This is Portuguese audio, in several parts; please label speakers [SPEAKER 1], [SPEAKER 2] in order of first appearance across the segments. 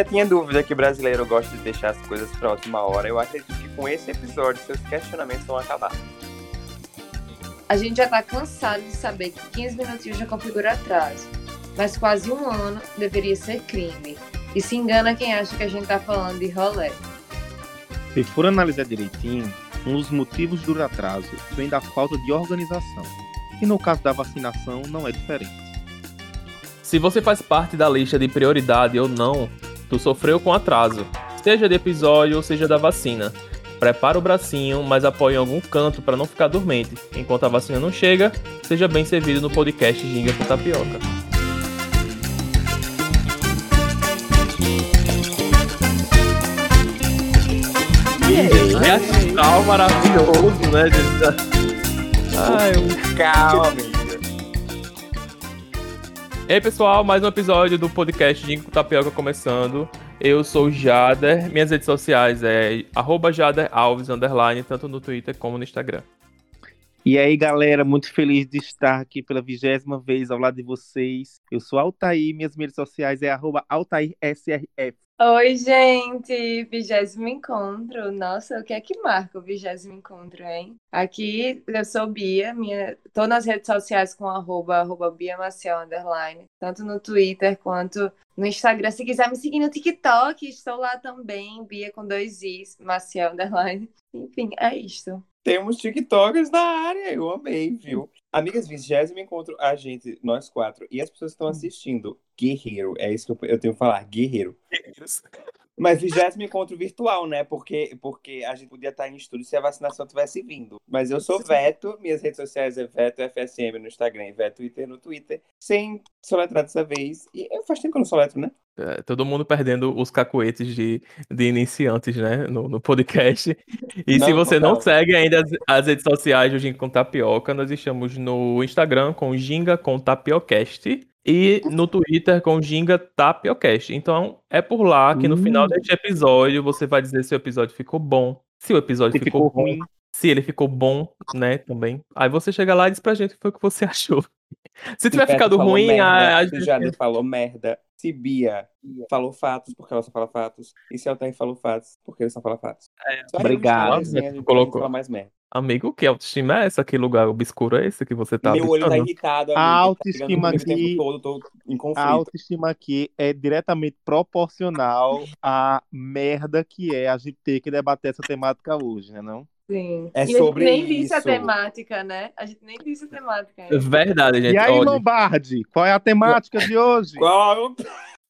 [SPEAKER 1] Ainda tinha dúvida que brasileiro gosta de deixar as coisas pra última hora, eu acredito que com esse episódio seus questionamentos vão acabar.
[SPEAKER 2] A gente já tá cansado de saber que 15 minutinhos já configura atraso. Mas quase um ano deveria ser crime. E se engana quem acha que a gente tá falando de rolê.
[SPEAKER 3] Se for analisar direitinho, um dos motivos do atraso vem da falta de organização. E no caso da vacinação não é diferente.
[SPEAKER 4] Se você faz parte da lista de prioridade ou não, tu sofreu com atraso, seja de episódio ou seja da vacina. Prepara o bracinho, mas apoie em algum canto para não ficar dormente. Enquanto a vacina não chega, seja bem servido no podcast Ginga com Tapioca. Que astral maravilhoso, né, gente? Ai, um
[SPEAKER 1] Calma,
[SPEAKER 4] E aí, pessoal, mais um episódio do podcast Gingo com Tapioca começando. Eu sou Jader, minhas redes sociais é arroba Jader Alves, underline, tanto no Twitter como no Instagram.
[SPEAKER 3] E aí, galera, muito feliz de estar aqui pela vigésima vez ao lado de vocês. Eu sou Altair, minhas redes sociais é AltairSRF.
[SPEAKER 2] Oi, gente! Vigésimo encontro. Nossa, o que é que marca o vigésimo encontro, hein? Aqui eu sou Bia, minha... tô nas redes sociais com arroba, arroba Bia Maciel, underline, tanto no Twitter quanto no Instagram. Se quiser me seguir no TikTok, estou lá também, Bia com dois Is, Maciel, underline. Enfim, é isto.
[SPEAKER 1] Temos TikTokers na área, eu amei, viu? Amigas, vigésimo encontro a gente, nós quatro, e as pessoas que estão assistindo. Guerreiro, é isso que eu, eu tenho que falar, guerreiro. Mas vigésimo encontro virtual, né? Porque, porque a gente podia estar em estúdio se a vacinação tivesse vindo. Mas eu sou Veto, minhas redes sociais é Veto FSM no Instagram e Veto Twitter no Twitter, sem soletrar dessa vez. E eu faz tempo que eu não soletro, né?
[SPEAKER 4] É, todo mundo perdendo os cacuetes de, de iniciantes, né, no, no podcast. E
[SPEAKER 1] Não,
[SPEAKER 4] se você não
[SPEAKER 1] total.
[SPEAKER 4] segue ainda as, as redes sociais do Ginga com Tapioca, nós estamos no Instagram com Ginga com Tapiocast e no Twitter com Ginga Tapiocast. Então é por lá que no final deste episódio você vai dizer se o episódio ficou bom, se o episódio
[SPEAKER 3] Se
[SPEAKER 4] ficou,
[SPEAKER 3] ficou
[SPEAKER 4] ruim,
[SPEAKER 3] ruim.
[SPEAKER 4] se ele ficou bom, né, também. Aí você chega lá e diz pra gente o que foi que você achou. Se tiver ficado ruim,
[SPEAKER 1] merda,
[SPEAKER 4] a, a
[SPEAKER 1] se
[SPEAKER 4] gente...
[SPEAKER 1] Jader falou merda. Se Bia falou fatos, porque ela só fala fatos. E se Altair falou fatos, porque ele só fala fatos.
[SPEAKER 4] É,
[SPEAKER 1] Só
[SPEAKER 3] obrigado.
[SPEAKER 1] a fala assim, a gente
[SPEAKER 4] Colocou.
[SPEAKER 1] fala mais merda.
[SPEAKER 4] Amigo, que autoestima é essa? Que lugar obscuro é esse que você tá
[SPEAKER 1] Meu olho tá irritado,
[SPEAKER 3] A
[SPEAKER 1] amiga. Tá
[SPEAKER 3] autoestima
[SPEAKER 1] tempo
[SPEAKER 3] aqui-
[SPEAKER 1] todo, tô em
[SPEAKER 3] A autoestima aqui é diretamente proporcional à merda que é a gente ter que debater essa temática hoje, né não?
[SPEAKER 2] Sim.
[SPEAKER 1] É
[SPEAKER 2] e
[SPEAKER 1] sobre
[SPEAKER 2] a gente nem disse a
[SPEAKER 1] isso.
[SPEAKER 2] temática, né? A gente nem disse a temática. ainda.
[SPEAKER 4] Verdade, gente.
[SPEAKER 3] E aí,
[SPEAKER 4] olha,
[SPEAKER 3] Lombardi, qual é a temática de hoje?
[SPEAKER 1] Qual?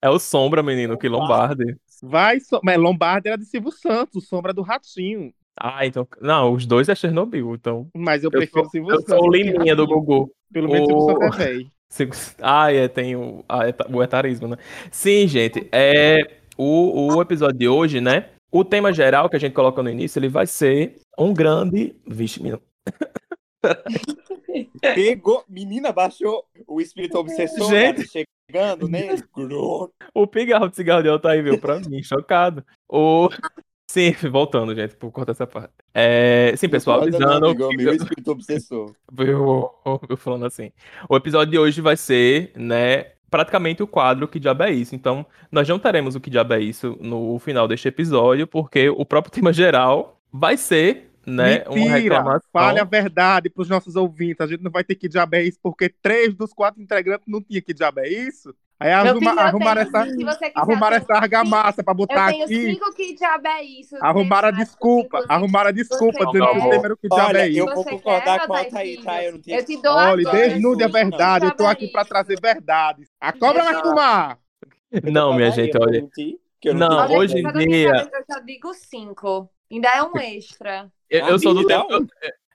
[SPEAKER 4] é o Sombra, menino, que Lombardi.
[SPEAKER 3] Vai, so... mas Lombardi era de Silvio Santos, Sombra do Ratinho.
[SPEAKER 4] Ah, então. Não, os dois é Chernobyl, então.
[SPEAKER 3] Mas eu
[SPEAKER 4] Eu
[SPEAKER 3] prefiro
[SPEAKER 4] sou,
[SPEAKER 3] Silvio
[SPEAKER 4] eu
[SPEAKER 3] Santos.
[SPEAKER 4] sou o Liminha do. Gugu.
[SPEAKER 3] Pelo menos
[SPEAKER 4] O-
[SPEAKER 3] Silvio Santos é velho.
[SPEAKER 4] Se- Ah, é, tem o, a eta- o etarismo, né? Sim, gente, é o, o episódio de hoje, né? O tema geral que a gente coloca no início, ele vai ser um grande. Vixe, menino.
[SPEAKER 1] Pegou. Menina, baixou o espírito obsessor
[SPEAKER 4] Gente.
[SPEAKER 1] cara, chegando. Grrr.
[SPEAKER 4] O pigarro de cigarro de Altair veio pra mim, chocado. O... Sim, voltando, gente, por cortar essa parte. É, sim, pessoal, avisando.
[SPEAKER 1] amigo, é meu espírito obsessor.
[SPEAKER 4] Eu, eu falando assim. O episódio de hoje vai ser, né, praticamente o quadro Que Diabo é Isso. Então, nós não teremos o Que Diabo é Isso no final deste episódio, porque o próprio tema geral vai ser, né, uma
[SPEAKER 3] Mentira!
[SPEAKER 4] reclamação.
[SPEAKER 3] Fale a verdade para os nossos ouvintes. A gente não vai ter que diabo é isso, porque três dos quatro integrantes não tinha que diabo é isso. Aí arruma,
[SPEAKER 2] eu
[SPEAKER 3] arrumaram
[SPEAKER 2] tenho-
[SPEAKER 3] essa,
[SPEAKER 2] se
[SPEAKER 3] arrumaram
[SPEAKER 2] eu tenho
[SPEAKER 3] essa argamassa para
[SPEAKER 2] Eu
[SPEAKER 3] botar
[SPEAKER 2] tenho
[SPEAKER 3] aqui.
[SPEAKER 2] cinco que diabo é isso.
[SPEAKER 3] Arrumaram a desculpa.
[SPEAKER 2] inclusive,
[SPEAKER 3] Arrumaram a desculpa dizendo que o o que diabo é isso.
[SPEAKER 1] eu vou concordar com a
[SPEAKER 2] Altair
[SPEAKER 1] tá? Eu não tinha
[SPEAKER 2] Eu te dou
[SPEAKER 3] Olha,
[SPEAKER 2] agora,
[SPEAKER 3] desnude a
[SPEAKER 2] Júlio,
[SPEAKER 3] verdade. Eu tô
[SPEAKER 2] é
[SPEAKER 3] aqui para trazer verdades. A cobra vai fumar.
[SPEAKER 4] Não, minha gente,
[SPEAKER 1] Eu
[SPEAKER 4] olha.
[SPEAKER 1] eu
[SPEAKER 4] Não,
[SPEAKER 1] tenho
[SPEAKER 4] hoje em dia-
[SPEAKER 2] Eu só digo cinco. Ainda é um extra.
[SPEAKER 4] Eu, eu sou do tempo. Eu,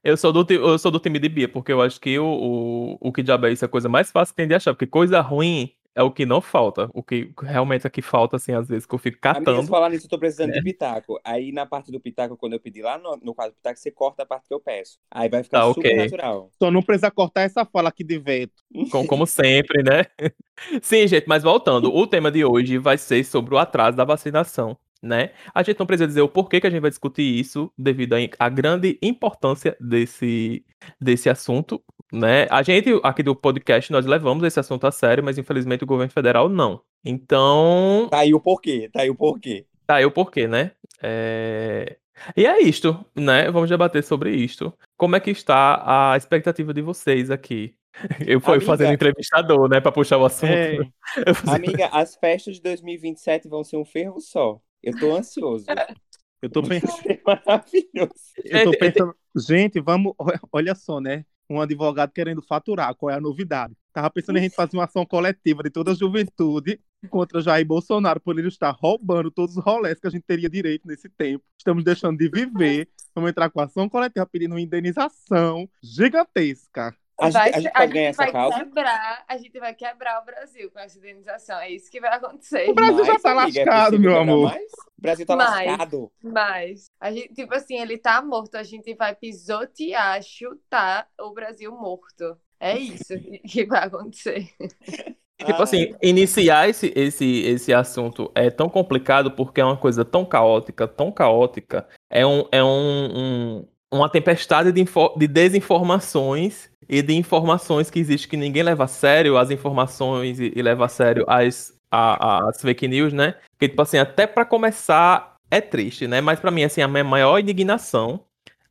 [SPEAKER 4] eu sou do, eu sou do time de Bia, porque eu acho que o, o, o que diabo é isso é a coisa mais fácil que tem de achar, porque coisa ruim é o que não falta. O que realmente aqui falta, assim, às vezes, que eu fico catando.
[SPEAKER 1] falar nisso, eu tô precisando
[SPEAKER 4] É.
[SPEAKER 1] de pitaco. Aí na parte do pitaco, quando eu pedi lá no, no quadro do pitaco, você corta a parte que eu peço. Aí vai ficar
[SPEAKER 4] Tá,
[SPEAKER 1] super
[SPEAKER 4] ok.
[SPEAKER 1] natural.
[SPEAKER 3] Só não precisa cortar essa fala aqui de vento.
[SPEAKER 4] Com- como sempre, né? Sim, gente, mas voltando, o tema de hoje vai ser sobre o atraso da vacinação, né? A gente não precisa dizer o porquê que a gente vai discutir isso, devido à à grande importância desse, desse assunto, né? A gente, aqui do podcast, nós levamos esse assunto a sério, mas infelizmente o governo federal não. Então.
[SPEAKER 1] Tá aí o porquê, tá aí o porquê.
[SPEAKER 4] Tá aí o porquê, né? É... E é isto, né? Vamos debater sobre isto. Como é que está a expectativa de vocês aqui? Eu fui
[SPEAKER 1] Amiga.
[SPEAKER 4] fazendo entrevistador, né, pra puxar o assunto.
[SPEAKER 3] É,
[SPEAKER 1] Amiga, as festas de 2027 vão ser um ferro só. Eu tô ansioso.
[SPEAKER 3] eu tô pensando.
[SPEAKER 1] Maravilhoso.
[SPEAKER 3] Eu tô
[SPEAKER 4] É, é,
[SPEAKER 3] pensando, gente, vamos, olha só, né? Um advogado querendo faturar, qual é a novidade? Tava pensando em a gente fazer uma ação coletiva de toda a juventude contra Jair Bolsonaro por ele estar roubando todos os rolés que a gente teria direito nesse tempo. Estamos deixando de viver. Vamos entrar com ação coletiva pedindo uma indenização gigantesca.
[SPEAKER 1] A
[SPEAKER 2] Vai
[SPEAKER 1] gente, a gente pode ganhar
[SPEAKER 2] vai
[SPEAKER 1] essa causa?
[SPEAKER 2] quebrar, a gente vai quebrar o Brasil com essa indenização. É isso que vai acontecer.
[SPEAKER 3] O Brasil já
[SPEAKER 1] Mais,
[SPEAKER 3] tá
[SPEAKER 1] amiga, é
[SPEAKER 3] lascado,
[SPEAKER 1] possível
[SPEAKER 3] meu amor.
[SPEAKER 1] O Brasil tá
[SPEAKER 2] Mais.
[SPEAKER 1] lascado.
[SPEAKER 2] Mas, a gente, tipo assim, ele tá morto, a gente vai pisotear, chutar o Brasil morto. É isso que- que vai acontecer.
[SPEAKER 4] Tipo assim, iniciar esse, esse, esse assunto é tão complicado porque é uma coisa tão caótica, tão caótica. É, um, é um, um- uma tempestade de, info- de desinformações e de informações que existe que ninguém leva a sério as informações e, e leva a sério as, a- as fake news, né? Porque, tipo assim, até pra começar é triste, né? Mas pra mim, assim, a minha maior indignação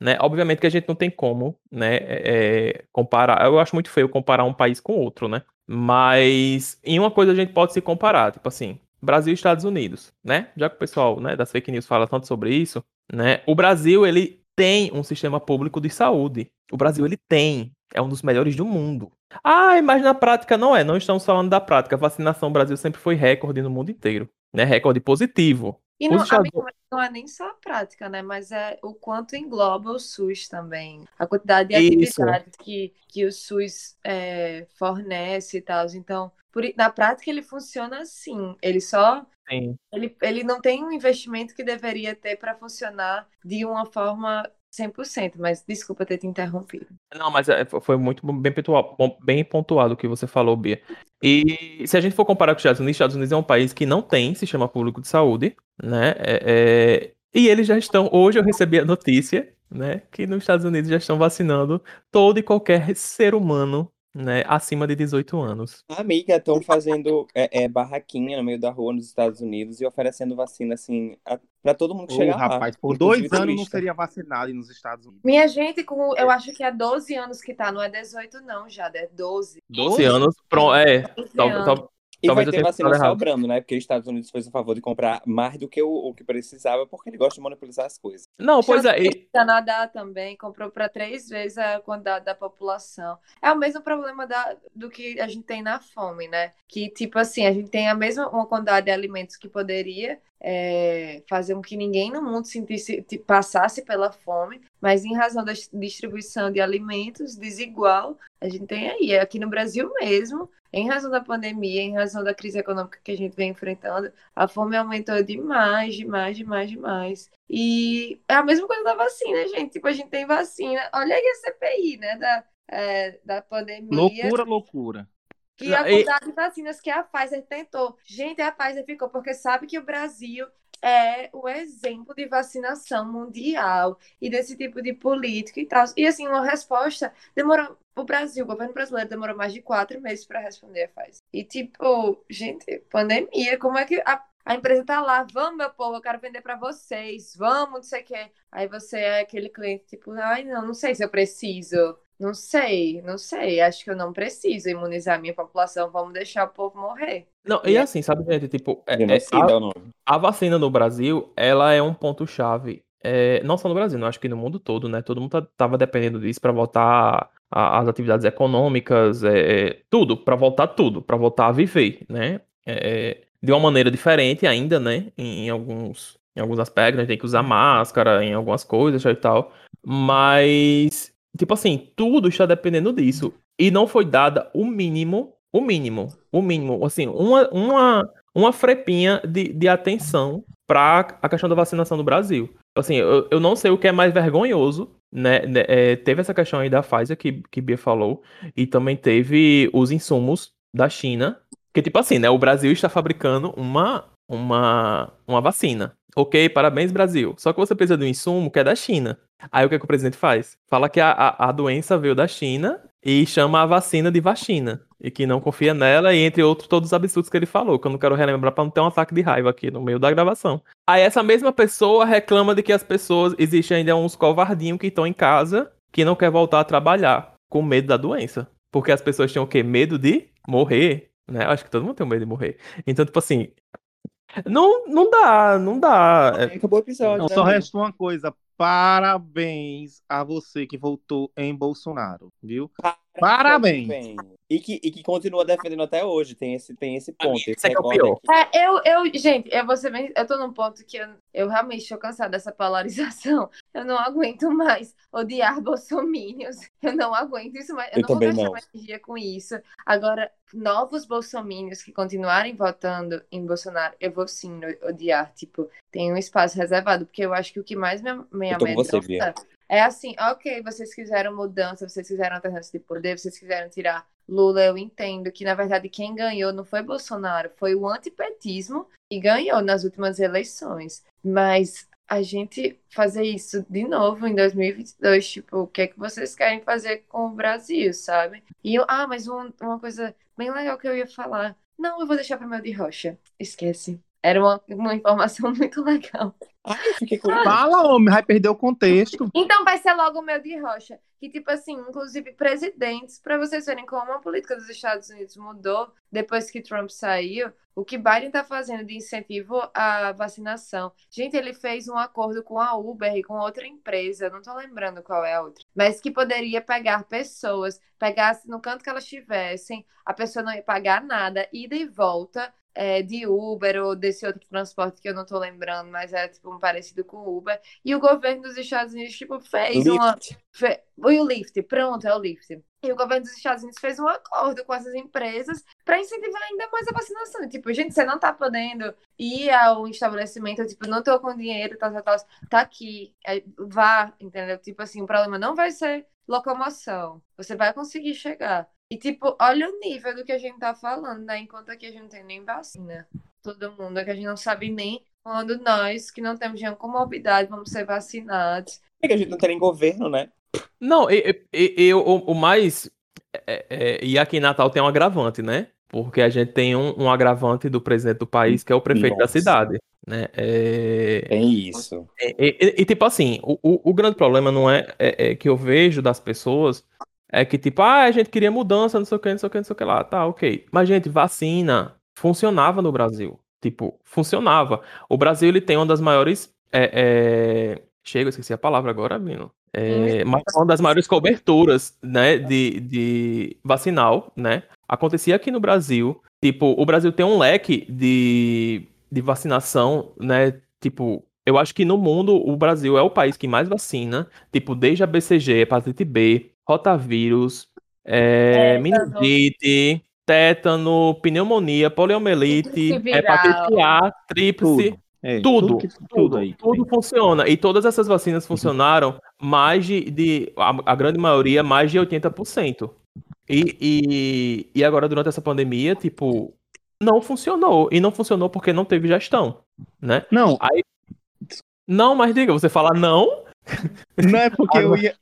[SPEAKER 4] né? Obviamente que a gente não tem como, né, é, é, comparar. Eu acho muito feio comparar um país com outro, né? Mas em uma coisa a gente pode se comparar, tipo assim, Brasil e Estados Unidos, né? Já que o pessoal, né, das fake news fala tanto sobre isso, né? O Brasil, ele tem um sistema público de saúde. O Brasil, ele tem. É um dos melhores do mundo. Ah, mas na prática não é. Não estamos falando da prática. A vacinação no Brasil sempre foi recorde no mundo inteiro. Né? Recorde positivo.
[SPEAKER 2] E não,
[SPEAKER 4] Estados-
[SPEAKER 2] amigo, não é nem só a prática, né? Mas é o quanto engloba o SUS também. A quantidade de atividades que, que o SUS é, fornece e tal. Então, por na prática ele funciona assim. Ele só
[SPEAKER 4] Sim.
[SPEAKER 2] ele, ele não tem um investimento que deveria ter para funcionar de uma forma 100%, mas desculpa ter te interrompido.
[SPEAKER 4] Não, mas é, foi muito bem pontuado, bem pontuado o que você falou, Bia. E se a gente for comparar com os Estados Unidos, os Estados Unidos é um país que não tem sistema público de saúde, né? É- é, e eles já estão. Hoje eu recebi a notícia, né? Que nos Estados Unidos já estão vacinando todo e qualquer ser humano, né? Acima de 18 anos.
[SPEAKER 1] Amiga, estão fazendo é, é, barraquinha no meio da rua nos Estados Unidos e oferecendo vacina, assim, a, pra todo mundo que
[SPEAKER 3] Ô,
[SPEAKER 1] chegar lá.
[SPEAKER 3] rapaz, por dois anos não seria vacinado nos Estados Unidos.
[SPEAKER 2] Minha gente, com, eu acho que é 12 anos que tá, não é 18 não, já, é 12.
[SPEAKER 4] 12 anos. Pronto, é.
[SPEAKER 2] 12
[SPEAKER 4] Tal-
[SPEAKER 2] anos.
[SPEAKER 4] tal-
[SPEAKER 1] E
[SPEAKER 4] Talvez
[SPEAKER 1] vai ter vacina sobrando, né? Porque os Estados Unidos fez o favor de comprar mais do que o, o que precisava, porque ele gosta de monopolizar as coisas.
[SPEAKER 4] Não, pois é. e-
[SPEAKER 2] Canadá também comprou para três vezes a quantidade da população. É o mesmo problema da, do que a gente tem na fome, né? Que, tipo assim, a gente tem a mesma uma quantidade de alimentos que poderia é, fazer com que ninguém no mundo sentisse, passasse pela fome, mas em razão da dis- distribuição de alimentos desigual, a gente tem aí, aqui no Brasil mesmo, em razão da pandemia, em razão da crise econômica que a gente vem enfrentando, a fome aumentou demais, demais, demais, demais. E é a mesma coisa da vacina, gente. Tipo, a gente tem vacina. Olha aí a CPI, né? Da, é, da pandemia.
[SPEAKER 3] Loucura, loucura.
[SPEAKER 2] Que a
[SPEAKER 4] Não, e-
[SPEAKER 2] quantidade de vacinas que a Pfizer tentou. Gente, a Pfizer ficou porque sabe que o Brasil é o exemplo de vacinação mundial e desse tipo de política e tal. E assim, uma resposta demorou. O Brasil, o governo brasileiro demorou mais de quatro meses para responder a. E tipo, gente, pandemia, como é que a, a empresa tá lá? Vamos, meu povo, eu quero vender para vocês. Vamos, não sei o quê. Aí você é aquele cliente, tipo, ai, não, não sei se eu preciso. Não sei, não sei. Acho que eu não preciso imunizar a minha população. Vamos deixar o povo morrer.
[SPEAKER 4] Não, e assim, sabe, gente, tipo, é- é- a-
[SPEAKER 1] é nome.
[SPEAKER 4] A vacina no Brasil, ela é um ponto-chave. É, não só no Brasil, não acho que no mundo todo, né? Todo mundo tá- tava dependendo disso para voltar a- às atividades econômicas, é, é, tudo, para voltar tudo, para voltar a viver, né? É, de uma maneira diferente ainda, né? Em, em alguns, em alguns aspectos, a gente tem que usar máscara em algumas coisas e tal. Mas, tipo assim, tudo está dependendo disso. E não foi dada o mínimo, o mínimo, o mínimo, assim, uma, uma, uma frepinha de, de atenção para a questão da vacinação no Brasil. Assim, eu, eu não sei o que é mais vergonhoso, né? né, é, teve essa questão aí da Pfizer que, que Bia falou, e também teve os insumos da China, que tipo assim, né? O Brasil está fabricando uma, uma, uma vacina. Ok, parabéns, Brasil. Só que você precisa de um insumo que é da China. Aí o que, é que o presidente faz? Fala que a, a, a doença veio da China e chama a vacina de vacina. E que não confia nela, e entre outros, todos os absurdos que ele falou, que eu não quero relembrar pra não ter um ataque de raiva aqui no meio da gravação. Aí essa mesma pessoa reclama de que as pessoas, existe ainda uns covardinhos que estão em casa, que não quer voltar a trabalhar, com medo da doença. Porque as pessoas tinham o quê? Medo de morrer, né? Eu acho que todo mundo tem medo de morrer. Então, tipo assim, não, não dá, não dá.
[SPEAKER 1] Acabou o episódio.
[SPEAKER 3] Não,
[SPEAKER 1] né,
[SPEAKER 3] só
[SPEAKER 1] amigo?
[SPEAKER 3] resta uma coisa. Parabéns a você que votou em Bolsonaro, viu? Parabéns.
[SPEAKER 1] Bem. E que, e que continua defendendo até hoje. Tem esse, tem esse ponto.
[SPEAKER 4] Esse
[SPEAKER 1] esse
[SPEAKER 4] é que é.
[SPEAKER 2] É, eu, eu, gente, eu vou ser bem, eu tô num ponto que eu, eu realmente estou cansada dessa polarização. Eu não aguento mais odiar bolsomínios. Eu não aguento isso mais. Eu,
[SPEAKER 1] Eu
[SPEAKER 2] não vou gastar mais energia com isso. Agora, novos bolsomínios que continuarem votando em Bolsonaro, eu vou sim odiar. Tipo, tem um espaço reservado, porque eu acho que o que mais me, me amedronta é assim, ok, vocês quiseram mudança, vocês quiseram alternância de poder, vocês quiseram tirar Lula, eu entendo que, na verdade, quem ganhou não foi Bolsonaro, foi o antipetismo e ganhou nas últimas eleições. Mas a gente fazer isso de novo em 2022, tipo, o que é que vocês querem fazer com o Brasil, sabe? E eu, ah, mas um- uma coisa bem legal que eu ia falar. Não, eu vou deixar para meu de rocha. Esquece. Era uma, uma informação muito legal.
[SPEAKER 1] Ai, fiquei curioso.
[SPEAKER 3] Fala, homem, vai perder o contexto.
[SPEAKER 2] Então vai ser logo o meu de rocha. Que, tipo assim, inclusive presidentes, para vocês verem como a política dos Estados Unidos mudou depois que Trump saiu, o que Biden tá fazendo de incentivo à vacinação. Gente, ele fez um acordo com a Uber e com outra empresa, não tô lembrando qual é a outra, mas que poderia pegar pessoas, pegasse no canto que elas estivessem, a pessoa não ia pagar nada, ida e volta. É, de Uber ou desse outro transporte que eu não tô lembrando, mas é tipo um parecido com Uber. E o governo dos Estados Unidos tipo, fez uma,
[SPEAKER 1] Lyft.
[SPEAKER 2] Fe- E o Lyft, pronto, é o Lyft. E o governo dos Estados Unidos fez um acordo com essas empresas para incentivar ainda mais a vacinação. Tipo, gente, você não tá podendo ir ao estabelecimento, tipo, não tô com dinheiro, tal, tal, tal, tá aqui, é, vá, entendeu? Tipo assim, o problema não vai ser locomoção, você vai conseguir chegar. E, tipo, olha o nível do que a gente tá falando, né? Enquanto aqui a gente não tem nem vacina. Todo mundo, é que a gente não sabe nem quando nós, que não temos nenhuma comorbidade, vamos ser vacinados.
[SPEAKER 1] É que a gente não tem nem governo, né?
[SPEAKER 4] Não, e, e- e- o, o mais. é- é- e aqui em Natal tem um agravante, né? Porque a gente tem um, um agravante do presidente do país, que é o prefeito da
[SPEAKER 1] Nossa.
[SPEAKER 4] cidade. Né? É,
[SPEAKER 1] Tem isso.
[SPEAKER 4] E, e- e, tipo assim, o, o, o grande problema não é, é- é que eu vejo das pessoas é que, tipo, ah, a gente queria mudança, não sei o que, não sei o que, não sei o que lá, tá, ok. Mas, gente, vacina funcionava no Brasil. Tipo, funcionava. O Brasil, ele tem uma das maiores. É, é... Chega, eu esqueci a palavra agora, menino. É, mas uma das maiores coberturas, né, de, de vacinal, né? Acontecia aqui no Brasil. Tipo, o Brasil tem um leque de, de vacinação, né? Tipo, eu acho que no mundo o Brasil é o país que mais vacina. Tipo, desde a BCG, hepatite B, rotavírus, é,
[SPEAKER 2] Tétano.
[SPEAKER 4] meningite, tétano, pneumonia, poliomielite, hepatite A, tríplice.
[SPEAKER 3] Tudo. É,
[SPEAKER 4] Tudo,
[SPEAKER 3] que-
[SPEAKER 4] Tudo,
[SPEAKER 3] aí.
[SPEAKER 4] tudo funciona. E todas essas vacinas funcionaram mais de, de a, a grande maioria, mais de 80%. E, e, e agora, durante essa pandemia, tipo, não funcionou. E não funcionou porque não teve gestão, né?
[SPEAKER 3] Não,
[SPEAKER 4] Não, mas diga, você fala não,
[SPEAKER 3] não é porque eu ia,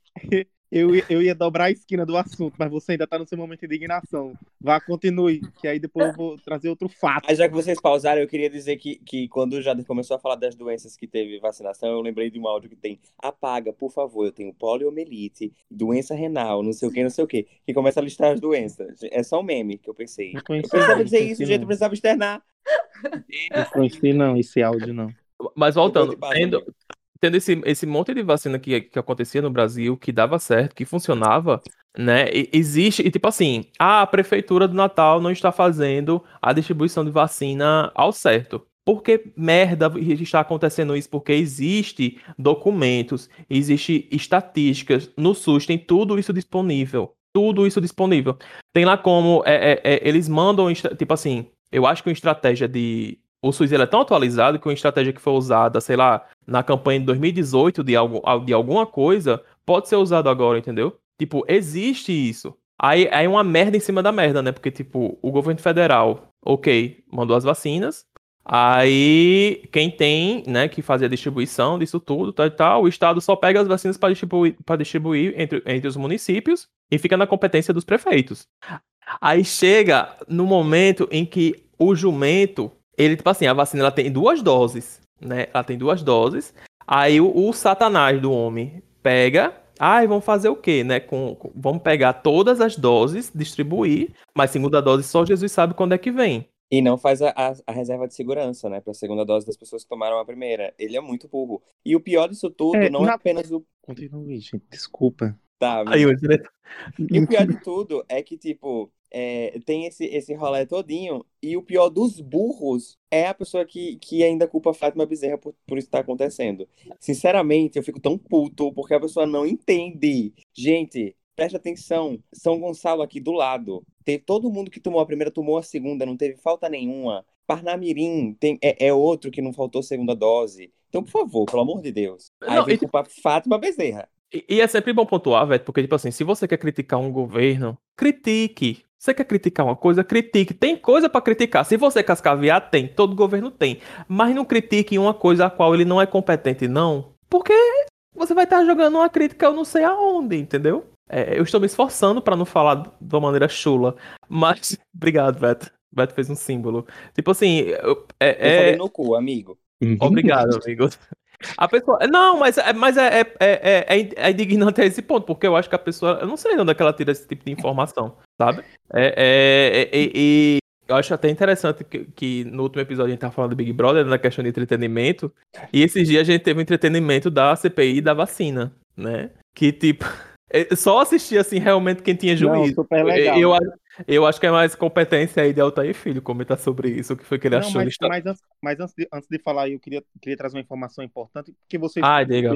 [SPEAKER 3] eu ia. Eu ia dobrar a esquina do assunto, mas você ainda tá no seu momento de indignação. Vá, continue, que aí depois eu vou trazer outro fato.
[SPEAKER 1] Mas já que vocês pausaram, eu queria dizer que, que quando o Jader começou a falar das doenças que teve vacinação, eu lembrei de um áudio que tem apaga, por favor, eu tenho poliomielite, doença renal, não sei o que, não sei o que, que começa a listar as doenças. É só um meme que eu pensei.
[SPEAKER 3] Não
[SPEAKER 1] Eu
[SPEAKER 3] conheci,
[SPEAKER 1] precisava
[SPEAKER 3] não,
[SPEAKER 1] dizer isso, gente, eu precisava externar.
[SPEAKER 3] Não conheci, não, esse áudio não.
[SPEAKER 4] Mas voltando, tendo. Tendo esse, esse monte de vacina que, que acontecia no Brasil, que dava certo, que funcionava, né? e- existe, e tipo assim, a prefeitura do Natal não está fazendo a distribuição de vacina ao certo. Por que merda está acontecendo isso? Porque existe documentos, existe estatísticas, no SUS tem tudo isso disponível. Tudo isso disponível. Tem lá como é, é, é, eles mandam, tipo assim, eu acho que uma estratégia de. O SUS é tão atualizado que uma estratégia que foi usada, sei lá, na campanha de 2018 de, algo, de alguma coisa, pode ser usado agora, entendeu? Tipo, existe isso. Aí é uma merda em cima da merda, né? Porque, tipo, o governo federal, ok, mandou as vacinas. Aí, quem tem, né, que fazer a distribuição disso tudo, tal e tal, o Estado só pega as vacinas para distribuir, pra distribuir entre, entre os municípios e fica na competência dos prefeitos. Aí chega no momento em que o jumento, ele, tipo assim, a vacina ela tem duas doses, né? Ela tem duas doses. Aí o, o satanás do homem pega, ai, vamos fazer o quê, né? Com, com, vamos pegar todas as doses, distribuir, mas segunda dose só Jesus sabe quando é que vem.
[SPEAKER 1] E não faz a, a, a reserva de segurança, né? Para a segunda dose das pessoas que tomaram a primeira. Ele é muito burro. E o pior disso tudo
[SPEAKER 3] É,
[SPEAKER 1] não
[SPEAKER 3] na-
[SPEAKER 1] é apenas o.
[SPEAKER 3] Continue, gente. Desculpa.
[SPEAKER 1] Tá,
[SPEAKER 4] Aí o diretor-
[SPEAKER 1] E o pior de tudo é que, tipo, é, tem esse, esse rolê todinho, e o pior dos burros é a pessoa que, que ainda culpa a Fátima Bezerra por, por isso estar acontecendo. Sinceramente, eu fico tão puto porque a pessoa não entende. Gente, preste atenção. São Gonçalo aqui do lado. Teve todo mundo que tomou a primeira, tomou a segunda, não teve falta nenhuma. Parnamirim tem, é, é outro que não faltou segunda dose. Então, por favor, pelo amor de Deus. Aí
[SPEAKER 4] Não,
[SPEAKER 1] vem
[SPEAKER 4] e-
[SPEAKER 1] culpar Fátima Bezerra.
[SPEAKER 4] E, e é sempre bom pontuar, velho, porque, tipo assim, se você quer criticar um governo, critique. Você quer criticar uma coisa, critique. Tem coisa pra criticar. Se você cascaviar, tem. Todo governo tem. Mas não critique uma coisa a qual ele não é competente, não. Porque você vai estar jogando uma crítica eu não sei aonde, entendeu? É, eu estou me esforçando pra não falar de uma maneira chula. Mas. Obrigado, Beto. Beto fez um símbolo. Tipo assim, eu- é-
[SPEAKER 1] Eu
[SPEAKER 4] é,
[SPEAKER 1] falei no cu, amigo.
[SPEAKER 4] Obrigado, amigo. A pessoa. Não, mas, é, mas é, é, é, é, é indignante a esse ponto, porque eu acho que a pessoa. Eu não sei de onde é que ela tira esse tipo de informação, sabe? É, é, é- é- e eu acho até interessante que, que no último episódio a gente tava falando do Big Brother, na questão de entretenimento, e esses dias a gente teve o entretenimento da CPI da vacina, né? Que tipo. É, Só assistir assim realmente quem tinha
[SPEAKER 3] Não,
[SPEAKER 4] juízo.
[SPEAKER 3] super legal.
[SPEAKER 4] Eu, eu, eu acho que é mais competência aí de Altair Filho comentar sobre isso, o que foi que ele
[SPEAKER 3] Não,
[SPEAKER 4] achou
[SPEAKER 3] mas, mas antes, mas antes de, antes de falar, eu queria, queria trazer uma informação importante, porque vocês,
[SPEAKER 4] Ai, diga,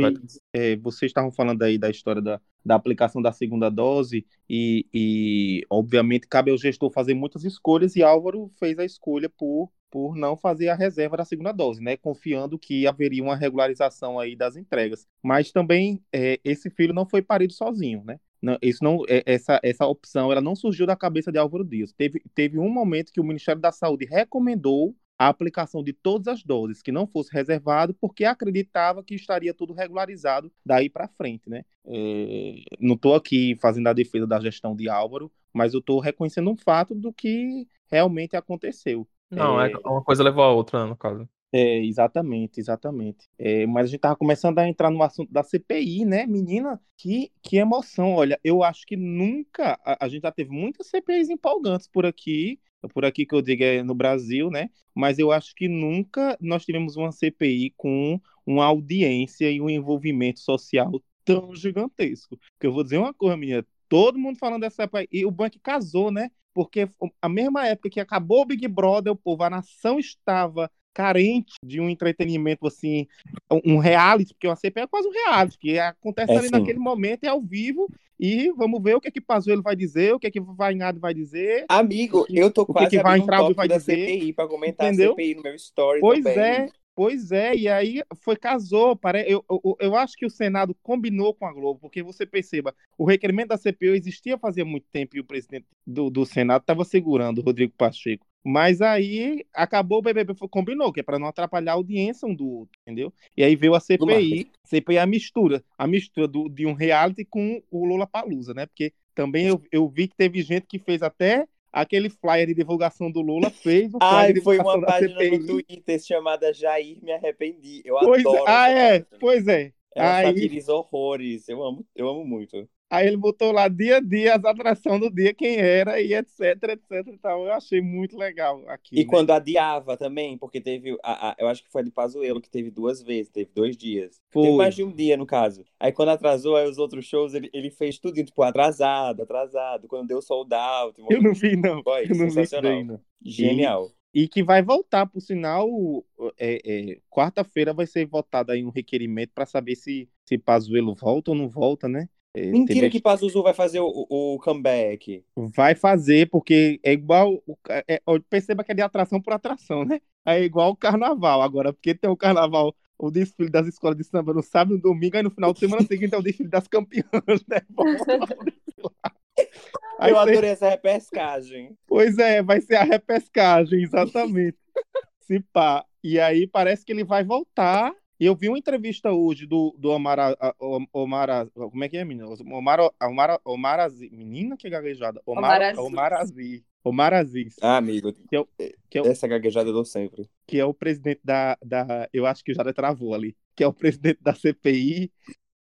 [SPEAKER 3] é, vocês estavam falando aí da história da, da aplicação da segunda dose, e, e, obviamente cabe ao gestor fazer muitas escolhas, e Álvaro fez a escolha por, por não fazer a reserva da segunda dose, né? Confiando que haveria uma regularização aí das entregas. Mas também é, esse filho não foi parido sozinho, né? Não, isso não, é- essa, essa opção ela não surgiu da cabeça de Álvaro Dias. Teve, teve um momento que o Ministério da Saúde recomendou a aplicação de todas as doses, que não fosse reservado, porque acreditava que estaria tudo regularizado daí para frente, né? É, não estou aqui fazendo a defesa da gestão de Álvaro, mas eu estou reconhecendo um fato do que realmente aconteceu.
[SPEAKER 4] Não, é,
[SPEAKER 3] É.
[SPEAKER 4] uma coisa levou a outra, no caso.
[SPEAKER 3] É, exatamente, exatamente. É, mas a gente tava começando a entrar no assunto da CPI, né? Menina, que, que emoção. Olha, eu acho que nunca. A, a gente já teve muitas CPIs empolgantes por aqui, por aqui que eu digo é no Brasil, né? Mas eu acho que nunca nós tivemos uma CPI com uma audiência e um envolvimento social tão gigantesco. Porque eu vou dizer uma coisa, menina, todo mundo falando dessa CPI, e o que casou, né? Porque a mesma época que acabou o Big Brother, o povo, a nação estava carente de um entretenimento assim, um reality, porque uma CPI é quase um reality, que acontece
[SPEAKER 1] É,
[SPEAKER 3] ali
[SPEAKER 1] sim.
[SPEAKER 3] naquele momento, é ao vivo, e vamos ver o que é que Pazuello vai dizer, o que é que Vainado vai dizer.
[SPEAKER 1] Amigo, eu tô
[SPEAKER 3] que
[SPEAKER 1] quase
[SPEAKER 3] que vai
[SPEAKER 1] abrindo um
[SPEAKER 3] entrar, o que
[SPEAKER 1] tópico
[SPEAKER 3] vai
[SPEAKER 1] da
[SPEAKER 3] dizer,
[SPEAKER 1] CPI pra comentar
[SPEAKER 3] entendeu?
[SPEAKER 1] a CPI no meu story
[SPEAKER 3] Pois
[SPEAKER 1] também.
[SPEAKER 3] é, pois é, e aí foi casou, pare... eu, eu, eu acho que o Senado combinou com a Globo, porque você perceba, o requerimento da CPI existia fazia muito tempo e o presidente do, do Senado estava segurando, o Rodrigo Pacheco. Mas aí acabou o BBB, foi- combinou, que é para não atrapalhar a audiência um do outro, entendeu? E aí veio a CPI. CPI é a mistura, a mistura do, de um reality com o Lula Palusa, né? Porque também eu, eu vi que teve gente que fez até aquele flyer de divulgação do Lula, fez o flyer
[SPEAKER 1] Ai,
[SPEAKER 3] de
[SPEAKER 1] foi uma página
[SPEAKER 3] CPI.
[SPEAKER 1] no Twitter chamada Jair Me Arrependi. Eu
[SPEAKER 3] Pois é,
[SPEAKER 1] adoro.
[SPEAKER 3] ah, é,
[SPEAKER 1] página.
[SPEAKER 3] pois é.
[SPEAKER 1] Ela
[SPEAKER 3] Aí,
[SPEAKER 1] satiriza horrores. Eu amo, eu amo muito.
[SPEAKER 3] Aí ele botou lá dia a dia as atrações do dia, quem era, e etc, etc e tal. Eu achei muito legal aqui.
[SPEAKER 1] E
[SPEAKER 3] né?
[SPEAKER 1] quando adiava também, porque teve. A, a- eu acho que foi a de Pazuello que teve duas vezes, teve dois dias. Teve
[SPEAKER 3] Foi.
[SPEAKER 1] mais de um dia, no caso. Aí quando atrasou, aí os outros shows, ele, ele fez tudo, tipo, atrasado, atrasado. Quando deu sold out.
[SPEAKER 3] Eu não vi, não.
[SPEAKER 1] Foi,
[SPEAKER 3] eu não vi
[SPEAKER 1] sensacional.
[SPEAKER 3] daí, não.
[SPEAKER 1] Genial.
[SPEAKER 3] E que vai voltar, por sinal, é, é, quarta-feira vai ser votado aí um requerimento para saber se, se Pazuello volta ou não volta, né?
[SPEAKER 1] Mentira
[SPEAKER 3] teve-
[SPEAKER 1] que Pazuzu vai fazer o, o, comeback.
[SPEAKER 3] Vai fazer, porque é igual. é- perceba que é de atração por atração, né? É igual o carnaval. Agora, porque tem o carnaval, o desfile das escolas de samba no sábado e no domingo, aí no final de semana seguinte é o desfile das campeãs, né? Aí
[SPEAKER 1] eu
[SPEAKER 3] você-
[SPEAKER 1] adorei essa repescagem.
[SPEAKER 3] Pois é, vai ser a repescagem, exatamente. Se pá. E aí parece que ele vai voltar. E eu vi uma entrevista hoje do, do Omar, Omar, como é que é, menina? Omar, Omar, Omar Aziz, menina que gaguejada. Omar, Omar Aziz. Omar Aziz.
[SPEAKER 1] Ah, amigo.
[SPEAKER 3] Que é o, que é o,
[SPEAKER 1] essa gaguejada eu dou sempre.
[SPEAKER 3] Que é o presidente da, da. Eu acho que já travou ali. Que é o presidente da CPI.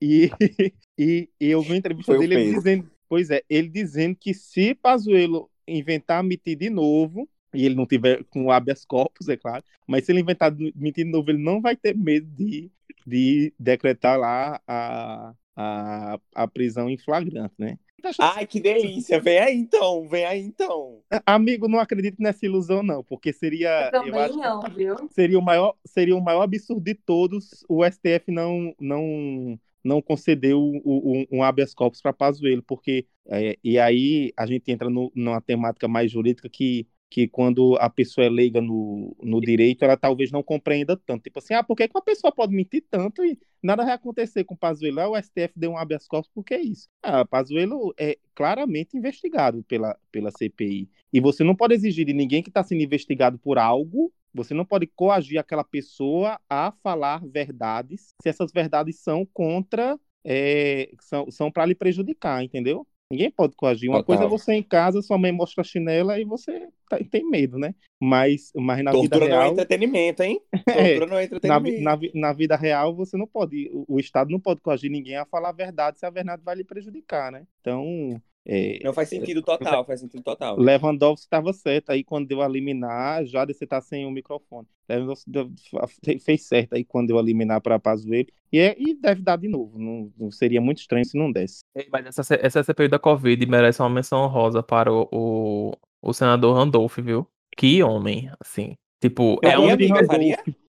[SPEAKER 3] E, e, e eu vi uma entrevista Foi dele dizendo. Pois é, ele dizendo que se Pazuello inventar mentir de novo, e ele não tiver com habeas corpus, é claro, mas se ele inventar mentir de novo, ele não vai ter medo de, de decretar lá a, a, a prisão em flagrante, né?
[SPEAKER 1] Ai, que delícia! Vem aí então, vem aí então.
[SPEAKER 3] Amigo, não acredito nessa ilusão, não, porque seria.
[SPEAKER 2] Eu também eu não, viu?
[SPEAKER 3] Seria o, maior, seria o maior absurdo de todos o STF não, não, não concedeu um, um habeas corpus para Pazuello, porque. É, e aí a gente entra no, numa temática mais jurídica que que quando a pessoa é leiga no, no direito, ela talvez não compreenda tanto. Tipo assim, ah, por que, uma pessoa pode mentir tanto e nada vai acontecer com o Pazuello? Ah, o STF deu um habeas corpus, por que isso? Ah, Pazuello é claramente investigado pela, pela CPI. E você não pode exigir de ninguém que está sendo investigado por algo, você não pode coagir aquela pessoa a falar verdades, se essas verdades são contra, é, são, são para lhe prejudicar, entendeu? Ninguém pode coagir. Uma Total. coisa é você em casa, sua mãe mostra a chinela e você tá, tem medo, né? Mas, mas na Tortura vida real...
[SPEAKER 1] não é entretenimento, hein? Tortura é, não é entretenimento.
[SPEAKER 3] Na, na, na, vida real, você não pode... O, o Estado não pode coagir ninguém a falar a verdade se a verdade vai lhe prejudicar, né? Então,
[SPEAKER 1] é, não faz sentido total, faz sentido total.
[SPEAKER 3] Lewandowski estava certo aí quando deu a eliminar, já você está sem o microfone. Lewandowski fez certo aí quando deu a eliminar para Pazuello e, é, e deve dar de novo. Não, não, seria muito estranho se não desse.
[SPEAKER 4] Mas essa, essa CPI da Covid merece uma menção honrosa para o, o, o senador Randolph, viu? Que homem, assim. Tipo,
[SPEAKER 3] eu é um amiga,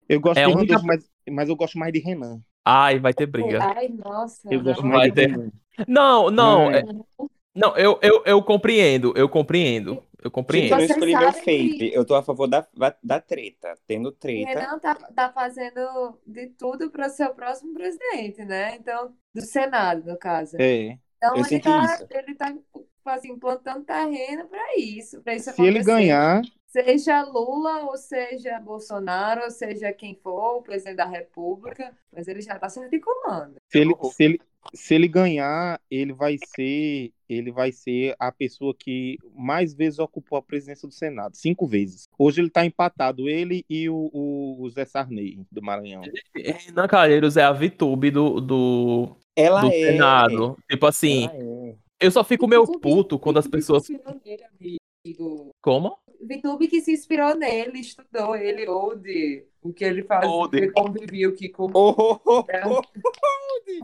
[SPEAKER 3] Eu gosto é de Randolph, mas, mas eu gosto mais de Renan.
[SPEAKER 4] Ai, vai ter briga.
[SPEAKER 2] Ai, nossa.
[SPEAKER 3] Eu gosto mais vai de ter... Renan.
[SPEAKER 4] Não, não. É... Não, eu, eu, eu compreendo, eu compreendo. Eu compreendo.
[SPEAKER 1] eu escolhi meu. Que... Eu tô a favor da, da treta. Tendo treta.
[SPEAKER 2] Renan tá, tá fazendo de tudo para ser o próximo presidente, né? Então, do Senado, no caso.
[SPEAKER 3] É.
[SPEAKER 2] Então, eu ele tá, ele tá assim, plantando terreno para isso, para isso
[SPEAKER 3] Se acontecer. ele ganhar,
[SPEAKER 2] seja Lula, ou seja Bolsonaro, ou seja quem for, o presidente da República, mas ele já está sendo de comando.
[SPEAKER 3] Se ele, se, ele, se ele ganhar, ele vai ser ele vai ser a pessoa que mais vezes ocupou a presidência do Senado, cinco vezes. Hoje ele está empatado, ele e o, o, Zé Sarney, do Maranhão.
[SPEAKER 4] Renan Calheiros é a VTube do, do,
[SPEAKER 1] Ela
[SPEAKER 4] do
[SPEAKER 1] é.
[SPEAKER 4] Senado. Tipo assim, é. eu só fico meio puto quando as pessoas... Como?
[SPEAKER 2] VTube que se inspirou nele, estudou ele, ou de o que ele faz, ele conviveu que com... Oh, oh, oh,
[SPEAKER 4] é.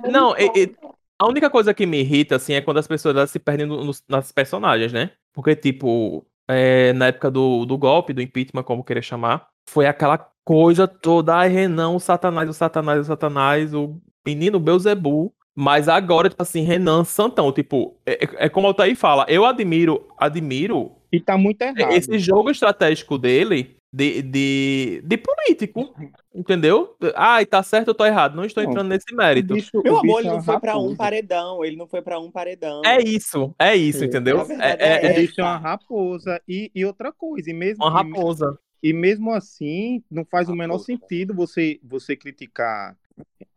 [SPEAKER 4] Não, e, e, a única coisa que me irrita, assim, é quando as pessoas se perdem nos, nas personagens, né? Porque, tipo, é, na época do, do golpe, do impeachment, como querer chamar, foi aquela coisa toda, ai, Renan, o Satanás, o Satanás, o Satanás, o menino Beuzebu. Mas agora, tipo assim, Renan Santão, tipo, é, é como o Altair fala, eu admiro, admiro
[SPEAKER 3] e tá muito errado.
[SPEAKER 4] Esse jogo estratégico dele de, de, de político, entendeu? Ai, tá certo, eu tô errado. Não estou entrando não, nesse mérito.
[SPEAKER 1] Bicho, Meu amor, ele é não foi para um paredão. Ele não foi para um paredão.
[SPEAKER 4] É isso, é isso, é. entendeu?
[SPEAKER 3] É, é, é, é uma raposa. E, e outra coisa, e mesmo.
[SPEAKER 4] Uma raposa.
[SPEAKER 3] E, e mesmo assim, não faz o menor sentido você, você criticar.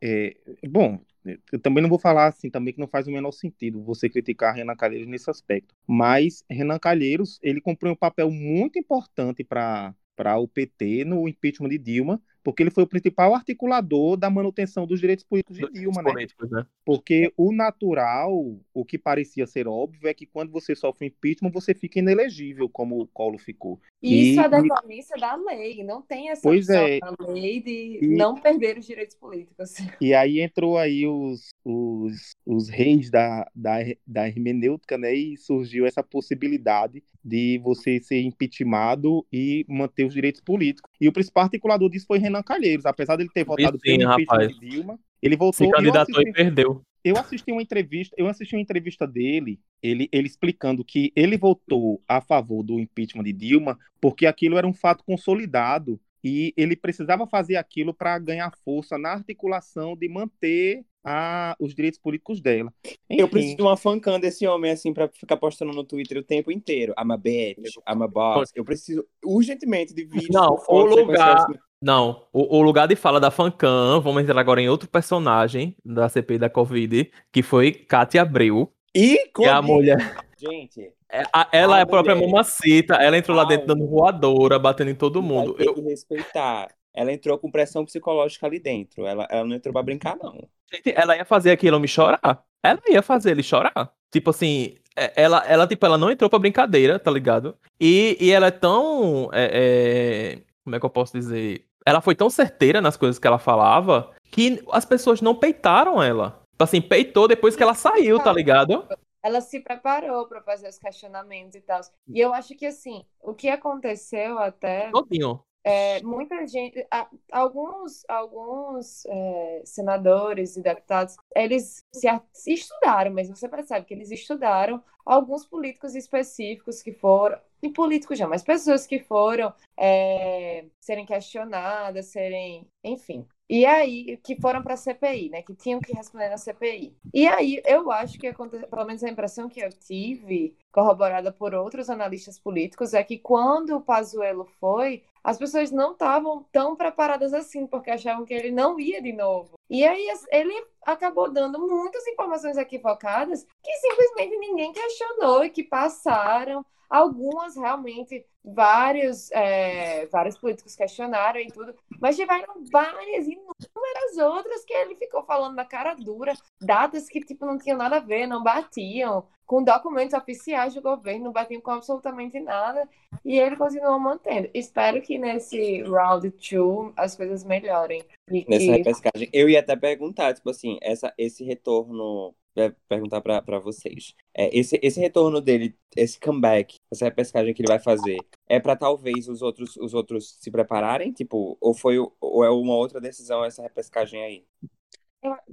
[SPEAKER 3] É, bom, eu também não vou falar assim, também que não faz o menor sentido você criticar Renan Calheiros nesse aspecto. Mas Renan Calheiros, ele cumpriu um papel muito importante para o PT no impeachment de Dilma, porque ele foi o principal articulador da manutenção dos direitos políticos de Dilma, né? Políticos, né? Porque o natural, o que parecia ser óbvio, é que quando você sofre impeachment, você fica inelegível, como o Collor ficou.
[SPEAKER 2] E isso é decorrência da lei, não tem essa
[SPEAKER 3] pois é.
[SPEAKER 2] da lei de e... não perder os direitos políticos.
[SPEAKER 3] E aí entrou aí os, os, os reis da, da, da hermenêutica, né? E surgiu essa possibilidade de você ser impeachmentado e manter os direitos políticos. E o principal articulador disso foi Renan Calheiros, apesar de ele ter votado
[SPEAKER 4] Sim, pelo impeachment
[SPEAKER 3] de Dilma, ele voltou.
[SPEAKER 4] Se candidatou assisti, e perdeu.
[SPEAKER 3] Eu assisti uma entrevista, eu assisti uma entrevista dele, ele, ele explicando que ele votou a favor do impeachment de Dilma porque aquilo era um fato consolidado e ele precisava fazer aquilo para ganhar força na articulação de manter a, os direitos políticos dela. Enfim,
[SPEAKER 1] Eu preciso de uma fancam desse homem, assim, pra ficar postando no Twitter o tempo inteiro. I'm a bitch, I'm a boss. Eu preciso urgentemente de vídeos
[SPEAKER 4] Não, o lugar-. Não, o, o lugar de fala da Fancam, vamos entrar agora em outro personagem da CPI da Covid, que foi Cátia Abreu,
[SPEAKER 1] E
[SPEAKER 4] que é a mulher.
[SPEAKER 1] Gente,
[SPEAKER 4] é- a- Ela é a
[SPEAKER 1] A
[SPEAKER 4] própria
[SPEAKER 1] mulher.
[SPEAKER 4] mamacita, ela entrou lá dentro dando voadora, batendo em todo
[SPEAKER 1] vai
[SPEAKER 4] mundo.
[SPEAKER 1] ter
[SPEAKER 4] Eu-
[SPEAKER 1] que respeitar. Ela entrou com pressão psicológica ali dentro. Ela, ela não entrou pra brincar, não.
[SPEAKER 4] Gente, ela ia fazer aquele homem chorar. Ela ia fazer ele chorar. Tipo assim, é- ela, ela, tipo, ela não entrou pra brincadeira, tá ligado? E, e ela é tão. é, é, como é que eu posso dizer? Ela foi tão certeira nas coisas que ela falava que as pessoas não peitaram ela. Tipo assim, peitou depois que ela saiu, tá ligado?
[SPEAKER 2] ela se preparou para fazer os questionamentos e tal. E eu acho que assim, o que aconteceu até
[SPEAKER 4] Todinho.
[SPEAKER 2] É, muita gente, alguns, alguns é, senadores e deputados, eles se, estudaram mesmo, você percebe que eles estudaram alguns políticos específicos que foram, e políticos já, mas pessoas que foram é, serem questionadas, serem, enfim. E aí, que foram para a CPI, né? Que tinham que responder na CPI. E aí, eu acho que aconteceu, pelo menos a impressão que eu tive, corroborada por outros analistas políticos, é que quando o Pazuello foi, as pessoas não estavam tão preparadas assim, porque achavam que ele não ia de novo. E aí ele acabou dando muitas informações equivocadas que simplesmente ninguém questionou e que passaram. Algumas realmente, vários, é, vários políticos questionaram e tudo, mas tiveram várias inúmeras outras que ele ficou falando na cara dura, datas que tipo não tinham nada a ver, não batiam, com documentos oficiais do governo, não batiam com absolutamente nada. E ele continuou mantendo. Espero que nesse round 2 as coisas melhorem.
[SPEAKER 1] Nessa
[SPEAKER 2] que...
[SPEAKER 1] repescagem. Eu ia até perguntar, tipo assim, essa, esse retorno. É, Perguntar pra vocês. É, esse, esse retorno dele, esse comeback, essa repescagem que ele vai fazer, é pra talvez os outros, os outros se prepararem? Tipo, ou foi ou é uma outra decisão essa repescagem aí?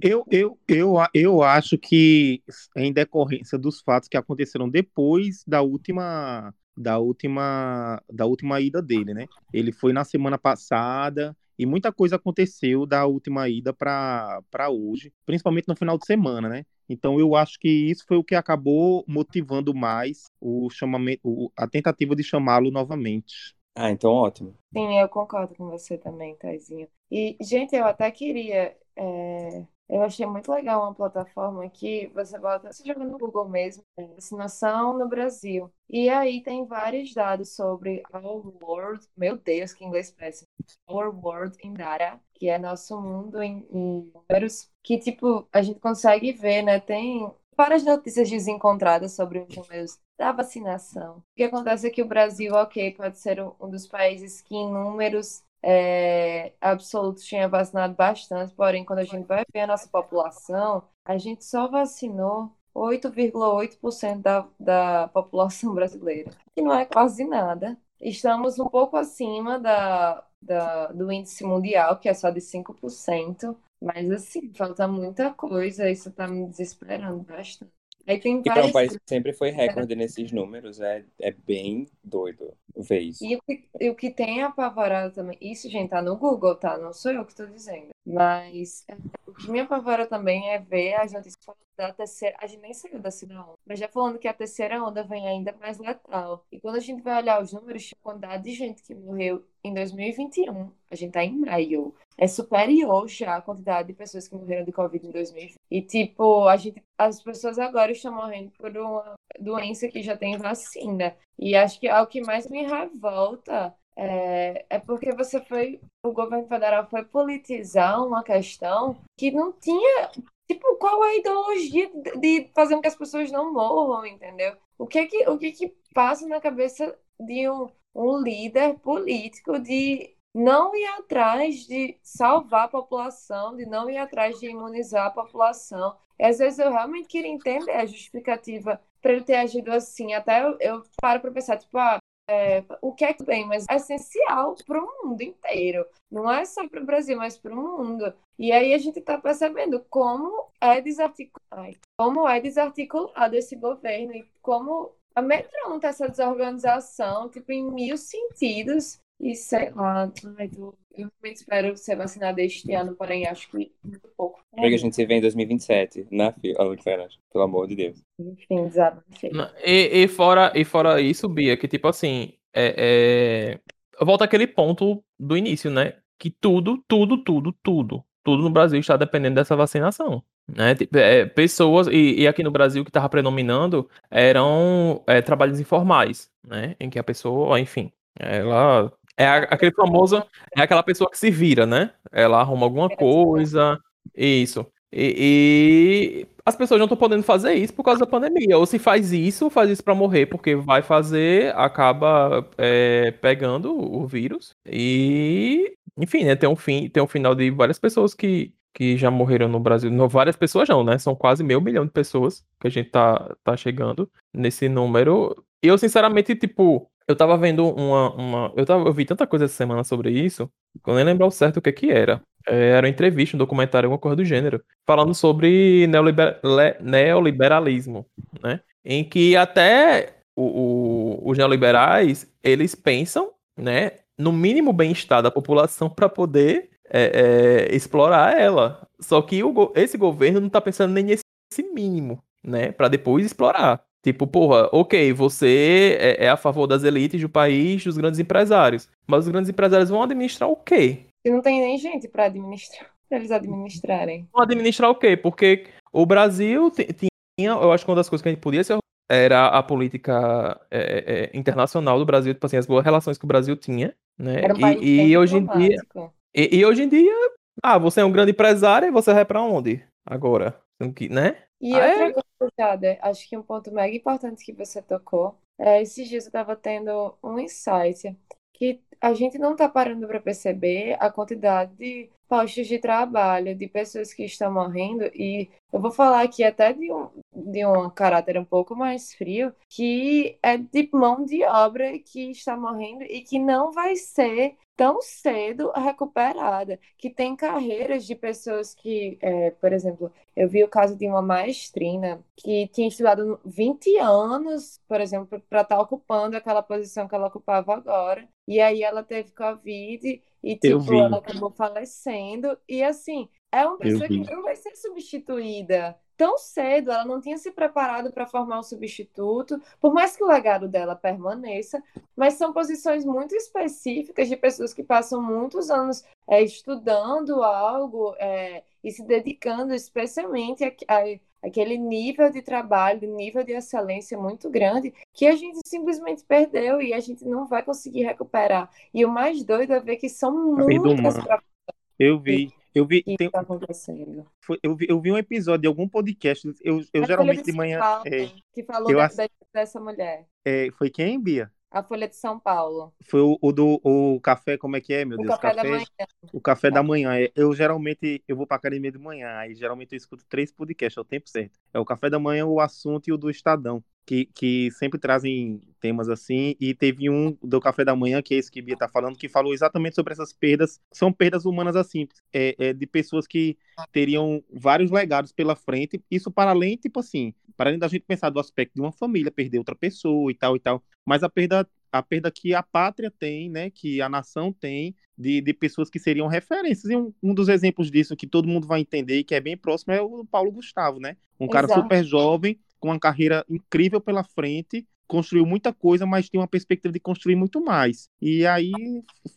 [SPEAKER 3] Eu, eu, eu, eu acho que em decorrência dos fatos que aconteceram depois da última da última da última ida dele, né? Ele foi na semana passada e muita coisa aconteceu da última ida para para hoje, principalmente no final de semana, né? Então eu acho que isso foi o que acabou motivando mais o chamamento, o- a tentativa de chamá-lo novamente.
[SPEAKER 1] Ah, então ótimo.
[SPEAKER 2] Sim, eu concordo com você também, Taizinho. E, gente, eu até queria. é, Eu achei muito legal uma plataforma que você bota, você joga no Google mesmo, vacinação no Brasil. E aí tem vários dados sobre Our World, meu Deus, que inglês péssimo. Our World in Data, que é nosso mundo em, em números, que tipo, a gente consegue ver, né? Tem várias notícias desencontradas sobre os números da vacinação. O que acontece é que o Brasil, ok, pode ser um dos países que em números é, absolutos tinha vacinado bastante, porém, quando a gente vai ver a nossa população, a gente só vacinou 8,8% da, da população brasileira, que não é quase nada. Estamos um pouco acima da, da, do índice mundial, que é só de 5%, mas assim, falta muita coisa, isso tá me desesperando bastante. Aí tem
[SPEAKER 1] E para um país que sempre foi recorde nesses números, é, é bem doido ver isso.
[SPEAKER 2] E o que, e o que tem apavorado também, isso, gente, tá no Google, tá? Não sou eu que tô dizendo. Mas é, o que me apavora também é ver as notícias falando da terceira. A gente nem saiu da segunda onda, mas já falando que a terceira onda vem ainda mais letal. E quando a gente vai olhar os números, a quantidade de gente que morreu em 2021, a gente tá em maio, é superior já a quantidade de pessoas que morreram de Covid em 2020. E, tipo, a gente, as pessoas agora estão morrendo por uma doença que já tem vacina. E acho que é o que mais me revolta é, é porque você foi, o governo federal foi politizar uma questão que não tinha, tipo, qual é a ideologia de fazer com que as pessoas não morram, entendeu? O que é que, o que é que passa na cabeça de um, um líder político de não ir atrás de salvar a população, de não ir atrás de imunizar a população. E às vezes eu realmente queria entender a justificativa para ele ter agido assim. Até eu, eu paro para pensar, tipo, ah, é, o que é que bem, mas é essencial para o mundo inteiro. Não é só para o Brasil, mas para o mundo. E aí a gente está percebendo como é desarticulado, como é desarticulado esse governo e como amedronta essa desorganização, tipo, em mil sentidos. E sei lá, ai, tô- eu realmente espero ser vacinada este ano, porém acho que muito pouco.
[SPEAKER 1] Amiga, a gente se vê em 2027, na fila. Pelo amor de Deus.
[SPEAKER 2] Enfim, desabafei.
[SPEAKER 4] E, e, fora, e fora isso, Bia, que tipo assim, é, é... volta aquele ponto do início, né? Que tudo, tudo, tudo, tudo, tudo no Brasil está dependendo dessa vacinação. Né? Tipo, é, pessoas, e, e, aqui no Brasil o que estava predominando eram é, trabalhos informais, né? Em que a pessoa, enfim, ela é aquele famoso, é aquela pessoa que se vira, né? Ela arruma alguma coisa, isso. E, e as pessoas não estão podendo fazer isso por causa da pandemia. Ou se faz isso, faz isso para morrer, porque vai fazer, acaba é, pegando o vírus. E, enfim, né? Tem um fim, tem um final de várias pessoas que, que já morreram no Brasil. Não, várias pessoas não, né? São quase meio milhão de pessoas que a gente tá, tá chegando nesse número. E eu, sinceramente, tipo, eu tava vendo uma. uma eu, tava, eu vi tanta coisa essa semana sobre isso, que eu nem lembro ao certo o que que era. É, era uma entrevista, um documentário, alguma coisa do gênero, falando sobre neoliber, le, neoliberalismo, né? Em que até o, o, os neoliberais, eles pensam, né, no mínimo bem-estar da população para poder é, é, explorar ela. Só que o, esse governo não tá pensando nem nesse mínimo, né, para depois explorar. Tipo, porra, ok, você é, é, a favor das elites do país, dos grandes empresários. Mas os grandes empresários vão administrar o quê?
[SPEAKER 2] E não tem nem gente para administrar, pra eles administrarem.
[SPEAKER 4] Vão administrar o quê? Porque o Brasil tinha, eu acho que uma das coisas que a gente podia ser era a política é, é, é, internacional do Brasil, tipo assim, as boas relações que o Brasil tinha, né?
[SPEAKER 2] Era um país
[SPEAKER 4] e, e hoje em dia. E, e, hoje em dia, ah, você é um grande empresário e você vai para onde? Agora, né?
[SPEAKER 2] E ah, outra é? coisa, Jada, acho que um ponto mega importante que você tocou, é, esses dias eu estava tendo um insight que a gente não está parando para perceber a quantidade de postos de trabalho, de pessoas que estão morrendo, e eu vou falar aqui até de um, de um caráter um pouco mais frio, que é de mão de obra que está morrendo e que não vai ser tão cedo recuperada, que tem carreiras de pessoas que, é, por exemplo, eu vi o caso de uma maestrina que tinha estudado 20 anos, por exemplo, para estar tá ocupando aquela posição que ela ocupava agora, e aí ela teve Covid e, tipo, ela acabou falecendo, e assim, é uma pessoa que não vai ser substituída. Tão cedo, ela não tinha se preparado para formar um substituto, por mais que o legado dela permaneça, mas são posições muito específicas de pessoas que passam muitos anos é, estudando algo é, e se dedicando especialmente a, a, aquele nível de trabalho, nível de excelência muito grande, que a gente simplesmente perdeu e a gente não vai conseguir recuperar. E o mais doido é ver que são muitas
[SPEAKER 3] Eu vi. Eu vi. Tem, tá acontecendo? Foi, eu, vi, eu vi um episódio de algum podcast. Eu, eu geralmente de manhã.
[SPEAKER 2] é, que falou eu, da, dessa mulher.
[SPEAKER 3] É, foi quem, Bia?
[SPEAKER 2] A Folha de São Paulo.
[SPEAKER 3] Foi o, o do o café, como é que é, meu
[SPEAKER 2] o
[SPEAKER 3] Deus?
[SPEAKER 2] Café, café da manhã.
[SPEAKER 3] O café da manhã. É, eu geralmente, eu vou pra academia de manhã, aí geralmente eu escuto três podcasts ao tempo certo. É o café da manhã, o assunto e o do Estadão que, que sempre trazem temas assim, e teve um do café da manhã, que é esse que Bia tá falando, que falou exatamente sobre essas perdas, são perdas humanas assim, é, é, de pessoas que teriam vários legados pela frente, isso para além, tipo assim, para além da gente pensar do aspecto de uma família, perder outra pessoa e tal e tal, mas a perda a perda que a pátria tem, né, que a nação tem, de, de pessoas que seriam referências. E um, um dos exemplos disso que todo mundo vai entender e que é bem próximo é o Paulo Gustavo, né? Um cara Exato. super jovem, com uma carreira incrível pela frente, construiu muita coisa, mas tinha uma perspectiva de construir muito mais. E aí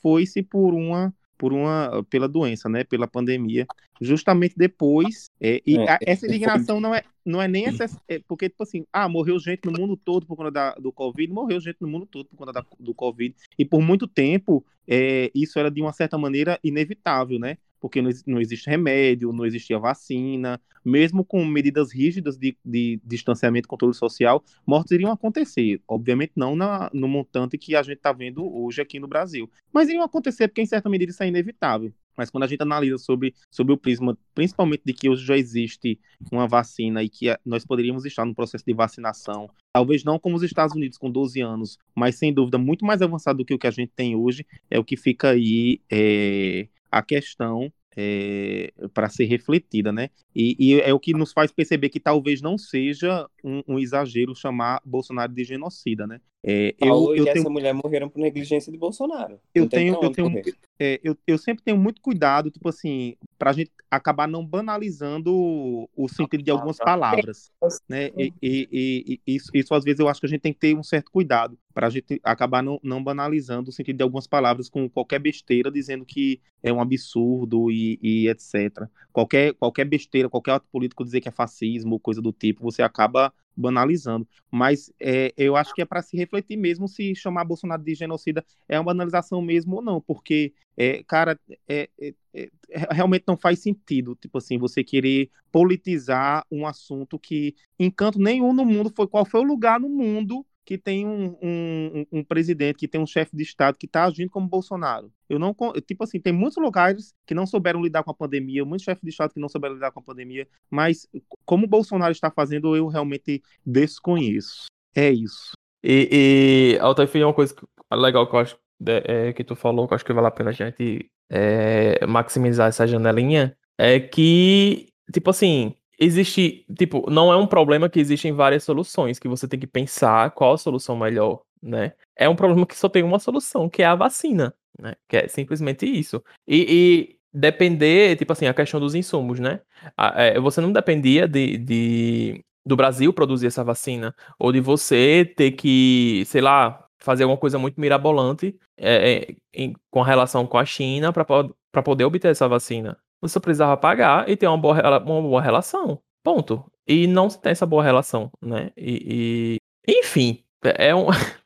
[SPEAKER 3] foi-se por uma por uma pela doença, né, pela pandemia, justamente depois. É, e é, a, essa indignação não é não é nem essa, é, porque tipo assim, ah, morreu gente no mundo todo por conta da, do covid, morreu gente no mundo todo por conta da, do covid, e por muito tempo é, isso era de uma certa maneira inevitável, né? Porque não, não existe remédio, não existia vacina, mesmo com medidas rígidas de, de, distanciamento e controle social, mortes iriam acontecer. Obviamente não na, no montante que a gente está vendo hoje aqui no Brasil, mas iriam acontecer porque, em certa medida, isso é inevitável. Mas quando a gente analisa sobre, sobre o prisma, principalmente de que hoje já existe uma vacina e que nós poderíamos estar no processo de vacinação, talvez não como os Estados Unidos com 12 anos, mas sem dúvida muito mais avançado do que o que a gente tem hoje, é o que fica aí é, a questão é, para ser refletida, né? E, e, é o que nos faz perceber que talvez não seja um, um exagero chamar Bolsonaro de genocida, né? É,
[SPEAKER 1] Paulo
[SPEAKER 3] eu, eu
[SPEAKER 1] e
[SPEAKER 3] tenho,
[SPEAKER 1] essa mulher morreram por negligência de Bolsonaro.
[SPEAKER 3] eu tenho, eu tenho, é, eu, eu sempre tenho muito cuidado, tipo assim, pra gente acabar não banalizando o, o sentido de algumas palavras, né? E, e- e- e isso, isso às vezes eu acho que a gente tem que ter um certo cuidado pra gente acabar não, não banalizando o sentido de algumas palavras com qualquer besteira dizendo que é um absurdo e, e etc. Qualquer, qualquer besteira, qualquer ato político dizer que é fascismo, coisa do tipo, você acaba banalizando. Mas é, eu acho que é para se refletir mesmo se chamar Bolsonaro de genocida é uma banalização mesmo ou não, porque, é, cara, é, é- é- realmente não faz sentido, tipo assim, você querer politizar um assunto que em canto nenhum no mundo foi qual foi o lugar no mundo que tem um, um, um presidente, que tem um chefe de Estado que está agindo como Bolsonaro. Eu não, tipo assim, tem muitos lugares que não souberam lidar com a pandemia, muitos chefes de Estado que não souberam lidar com a pandemia, mas como Bolsonaro está fazendo, eu realmente desconheço. É isso.
[SPEAKER 4] E, e Altair, uma coisa legal que eu acho é, que tu falou, que eu acho que vale a pena a gente é, maximizar essa janelinha, é que, tipo assim, existe, tipo, não é um problema que existem várias soluções, que você tem que pensar qual a solução melhor, né? É um problema que só tem uma solução, que é a vacina, né? Que é simplesmente isso. E, e depender, tipo assim, a questão dos insumos, né? É, você não dependia de, de- do Brasil produzir essa vacina, ou de você ter que, sei lá, fazer alguma coisa muito mirabolante é, é, em- com relação com a China para poder obter essa vacina. Você precisava pagar e ter uma boa, uma boa relação. Ponto. E não se tem essa boa relação, né? E, e- enfim, é um.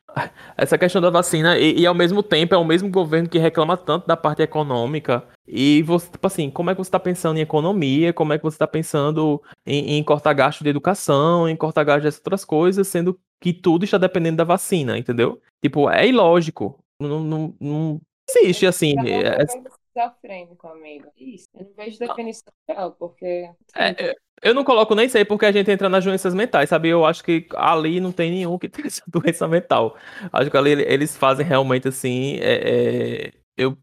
[SPEAKER 4] Essa questão da vacina, e, e ao mesmo tempo é o mesmo governo que reclama tanto da parte econômica. E você, tipo assim, como é que você está pensando em economia? Como é que você está pensando em, em cortar gasto de educação, em cortar gasto dessas outras coisas, sendo que tudo está dependendo da vacina, entendeu? Tipo, é ilógico. Não, não, não existe assim. é-
[SPEAKER 2] Esquizofrênico, amigo. Isso. Eu não vejo definição real, porque.
[SPEAKER 4] É, eu não coloco nem sei porque a gente entra nas doenças mentais, sabe? Eu acho que ali não tem nenhum que tem essa doença mental. Acho que ali eles fazem realmente assim. é, é, eu,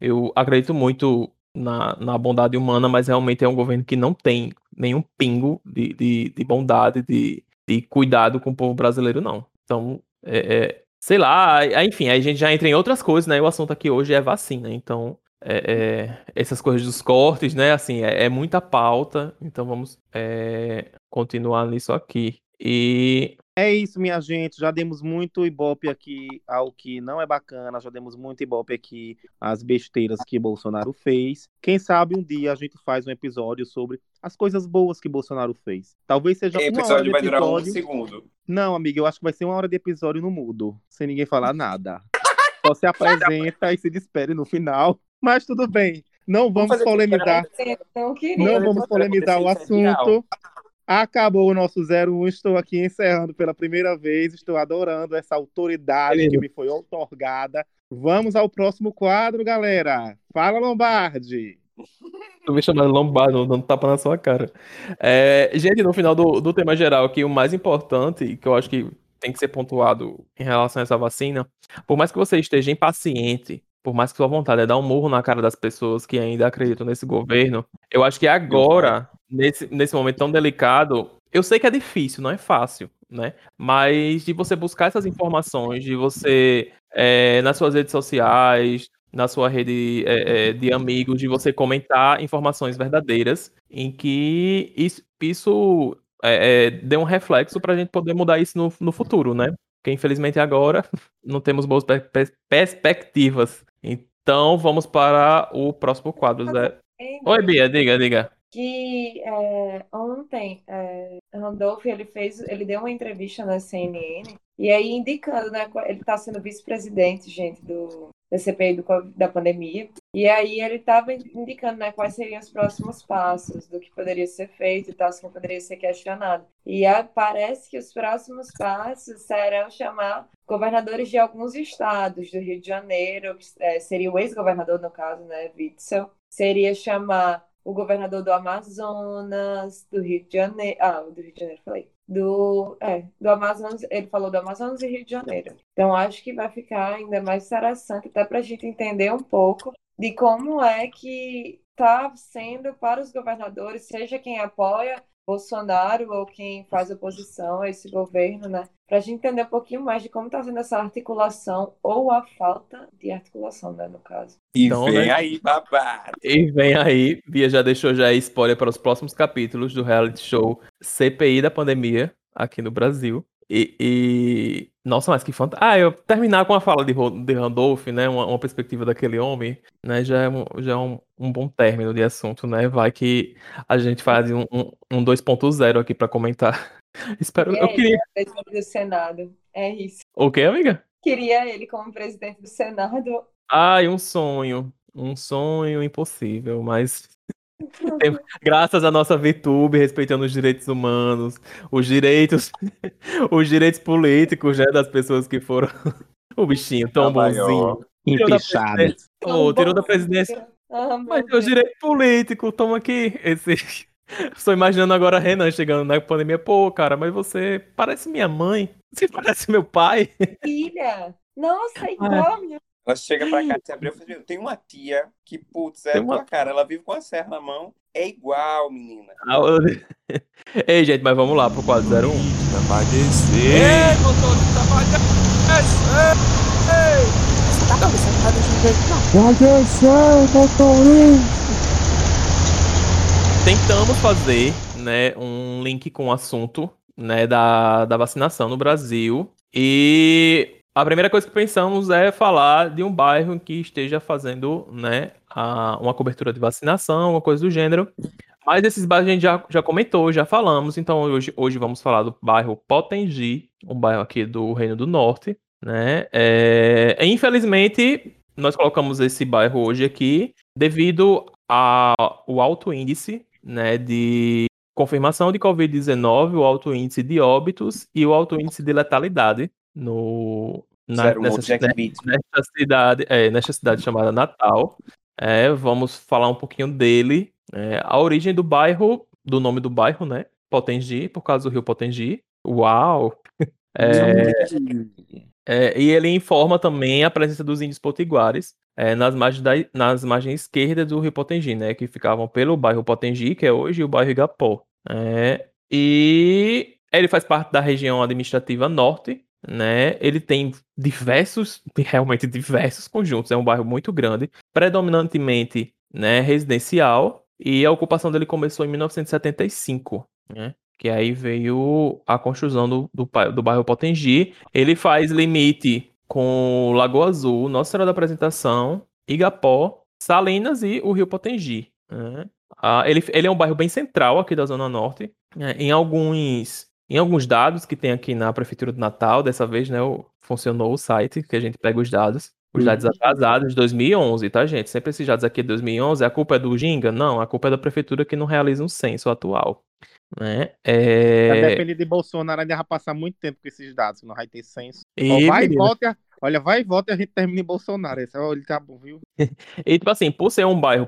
[SPEAKER 4] eu acredito muito na, na bondade humana, mas realmente é um governo que não tem nenhum pingo de, de, de bondade, de, de cuidado com o povo brasileiro, não. Então, é, é, sei lá, enfim, aí a gente já entra em outras coisas, né? O assunto aqui hoje é vacina, então é, é, essas coisas dos cortes, né? Assim, é, é muita pauta, então vamos é, continuar nisso aqui. E
[SPEAKER 3] É isso, minha gente. Já demos muito ibope aqui ao que não é bacana, já demos muito ibope aqui às besteiras que Bolsonaro fez. Quem sabe um dia a gente faz um episódio sobre as coisas boas que Bolsonaro fez. Talvez seja
[SPEAKER 1] O
[SPEAKER 3] uma hora
[SPEAKER 1] episódio
[SPEAKER 3] de
[SPEAKER 1] vai durar um
[SPEAKER 3] episódio.
[SPEAKER 1] segundo.
[SPEAKER 3] Não, amiga, eu acho que vai ser uma hora de episódio no mudo, sem ninguém falar nada. Só se apresenta e se despede no final. Mas tudo bem. Não vamos polemizar.
[SPEAKER 2] Não.
[SPEAKER 3] Não
[SPEAKER 1] Vamos
[SPEAKER 3] polemizar o
[SPEAKER 1] é
[SPEAKER 3] assunto. Acabou o nosso 01. Estou aqui encerrando pela primeira vez. Estou adorando essa autoridade que me foi otorgada. Vamos ao próximo quadro, galera. Fala, Lombardi.
[SPEAKER 4] tu me chamando Lombardo, dando tapa na sua cara. É, gente, no final do, do tema geral aqui, o mais importante, que eu acho que tem que ser pontuado em relação a essa vacina, por mais que você esteja impaciente, por mais que sua vontade é dar um murro na cara das pessoas que ainda acreditam nesse governo, eu acho que agora, nesse, nesse momento tão delicado, eu sei que é difícil, não é fácil, né? Mas de você buscar essas informações, de você, é, nas suas redes sociais, na sua rede é, é, de amigos, de você comentar informações verdadeiras, em que isso, isso é, é, dê um reflexo para a gente poder mudar isso no, no futuro, né? Porque infelizmente agora não temos boas per- per- perspectivas. Então vamos para o próximo quadro. Zé. Oi, Bia, diga, diga.
[SPEAKER 2] que é, ontem é, Randolph ele fez, ele deu uma entrevista na CNN e aí indicando, né, ele está sendo vice-presidente, gente, do da CPI do, da pandemia e aí ele estava indicando, né, quais seriam os próximos passos do que poderia ser feito e tal, que poderia ser questionado. E aí parece que os próximos passos serão chamar governadores de alguns estados, do Rio de Janeiro, é, seria o ex-governador no caso, né, Witzel, seria chamar o governador do Amazonas, do Rio de Janeiro. Ah, do Rio de Janeiro, falei. Do, é, do Amazonas, ele falou do Amazonas e Rio de Janeiro. Então, acho que vai ficar ainda mais interessante, até para a gente entender um pouco de como é que está sendo para os governadores, seja quem apoia Bolsonaro ou quem faz oposição a esse governo, né? Para a gente entender um pouquinho mais de como está sendo essa articulação ou a falta de articulação, né, no caso.
[SPEAKER 1] E então, vem né? aí, babado.
[SPEAKER 4] E vem aí, Bia já deixou já spoiler para os próximos capítulos do reality show CPI da pandemia aqui no Brasil. E, e, Nossa, mas que fantástico. Ah, eu terminar com a fala de, de Randolph, né? Uma, uma, perspectiva daquele homem, né? Já é, um, já é um, um, bom término de assunto, né? Vai que a gente faz um, um, um 2.0 aqui para comentar. Espero.
[SPEAKER 2] É eu queria. Presidente do Senado. É isso.
[SPEAKER 4] O que, amiga?
[SPEAKER 2] Queria ele como presidente do Senado.
[SPEAKER 4] Ai, um sonho. Um sonho impossível, mas Graças à nossa VTube, respeitando os direitos humanos, os direitos, os direitos políticos, né, das pessoas que foram o bichinho tão bonzinho.
[SPEAKER 3] Empichado.
[SPEAKER 4] Oh, tirou da presidência. Ah, Mas tem os direitos políticos, toma aqui. Esse... Estou imaginando agora a Renan chegando na pandemia. Pô, cara, mas você parece minha mãe. Você parece meu pai.
[SPEAKER 2] Filha, nossa, igual minha
[SPEAKER 1] ela chega pra cá e abriu e fala, tem uma tia que, putz, é uma... tua cara, ela vive com a serra na mão, é igual, menina.
[SPEAKER 4] Ah, Ei, gente, mas vamos lá pro 401.
[SPEAKER 1] Vai descer. Ei, motorista, vai descer. Ei, você tá começando a deixar jeito,
[SPEAKER 3] Vai descer, motorista.
[SPEAKER 4] Tentamos fazer, né, um link com o assunto, né, da, da vacinação no Brasil. E a primeira coisa que pensamos é falar de um bairro que esteja fazendo né, a, uma cobertura de vacinação, uma coisa do gênero. Mas esses bairros a gente já, já comentou, já falamos. Então hoje, hoje vamos falar do bairro Potengi, um bairro aqui do Reino do Norte. Né? É, infelizmente, nós colocamos esse bairro hoje aqui devido ao alto índice né, de confirmação de Covid-19, o alto índice de óbitos e o alto índice de letalidade no, na, nessa, nessa, cidade, é, nessa cidade chamada Natal. É, vamos falar um pouquinho dele. É, a origem do bairro, do nome do bairro, né? Potengi, por causa do rio Potengi. Uau! É, é, e ele informa também a presença dos índios potiguares é, nas, margens da, nas margens esquerdas do rio Potengi, né? Que ficavam pelo bairro Potengi, que é hoje o bairro Igapó. É, e ele faz parte da região administrativa norte né? Ele tem diversos, realmente diversos conjuntos. É um bairro muito grande, predominantemente, né, residencial. E a ocupação dele começou em 1975, né? Que aí veio a construção do, do, do bairro Potengi. Ele faz limite com Lagoa Azul, Nossa Senhora da Apresentação, Igapó, Salinas e o Rio Potengi. Né? Ah, ele, ele é um bairro bem central aqui da Zona Norte. Né? Em alguns em alguns dados que tem aqui na Prefeitura do Natal, dessa vez, né, funcionou o site, que a gente pega os dados, os uhum. dados atrasados de 2011, tá, gente? Sempre esses dados aqui de 2011, a culpa é do Ginga? Não, a culpa é da Prefeitura que não realiza um censo atual. Né? É...
[SPEAKER 3] A depender de Bolsonaro, ainda vai passar muito tempo com esses dados, não vai ter censo. E, vai e volta, olha, vai e volta e a gente termina em Bolsonaro. Esse é tá bom, viu?
[SPEAKER 4] e tipo assim, por ser um bairro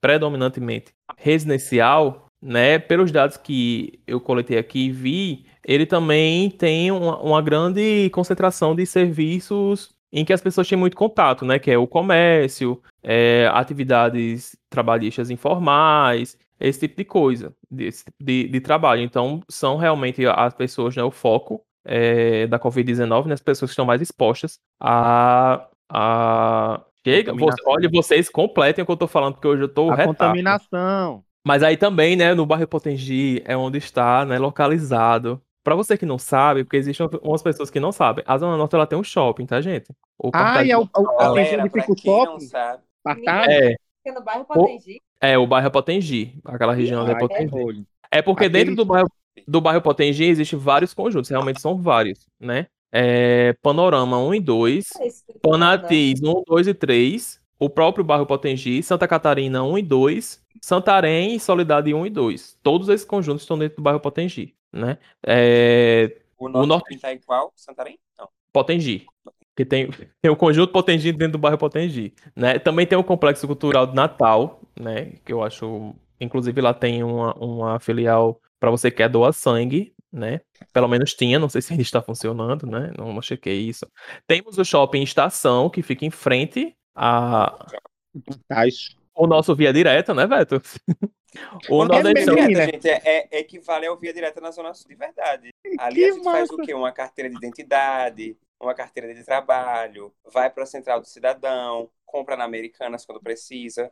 [SPEAKER 4] predominantemente residencial, né, pelos dados que eu coletei aqui e vi, ele também tem uma, uma, grande concentração de serviços em que as pessoas têm muito contato, né, que é o comércio, é, atividades trabalhistas informais, esse tipo de coisa, de, de, de trabalho. Então, são realmente as pessoas, né, o foco é, da Covid-19, né, as pessoas que estão mais expostas a, a Chega, você, olha, vocês completem o que eu tô falando, porque hoje eu tô
[SPEAKER 3] A contaminação.
[SPEAKER 4] Mas aí também, né, no bairro Potengi é onde está, né, localizado. Para você que não sabe, porque existem umas pessoas que não sabem, a Zona Norte ela tem um shopping, tá, gente?
[SPEAKER 3] O ah, e é o, o, a região de fica o shopping?
[SPEAKER 4] É.
[SPEAKER 2] é no bairro Potengi?
[SPEAKER 4] É, o bairro Potengi, aquela região ah, é Potengi. É porque Aquele... dentro do bairro, do bairro Potengi existem vários conjuntos, realmente são vários, né? É, Panorama 1 e 2, é Panatis 1, 2 e 3, o próprio bairro Potengi, Santa Catarina 1 e 2, Santarém e Solidade 1 e 2. Todos esses conjuntos estão dentro do bairro Potengi, né? É...
[SPEAKER 1] O norte, o norte... está em qual? Santarém? Não.
[SPEAKER 4] Potengi. Que tem, tem o conjunto Potengi dentro do bairro Potengi, né? Também tem o complexo cultural de Natal, né? Que eu acho, inclusive lá tem uma, uma filial para você que quer doar sangue, né? Pelo menos tinha, não sei se ainda está funcionando, né? Não, não chequei isso. Temos o shopping Estação, que fica em frente a.
[SPEAKER 3] Tais
[SPEAKER 4] o nosso via direta, né, Veto? O
[SPEAKER 1] via
[SPEAKER 3] bem,
[SPEAKER 1] direta,
[SPEAKER 3] né?
[SPEAKER 1] gente, é, é, equivale ao via direta na Zona Sul de verdade. Ali
[SPEAKER 3] Que
[SPEAKER 1] a gente faz
[SPEAKER 3] massa.
[SPEAKER 1] o quê? Uma carteira de identidade, uma carteira de trabalho, vai para a Central do Cidadão, compra na Americanas quando precisa.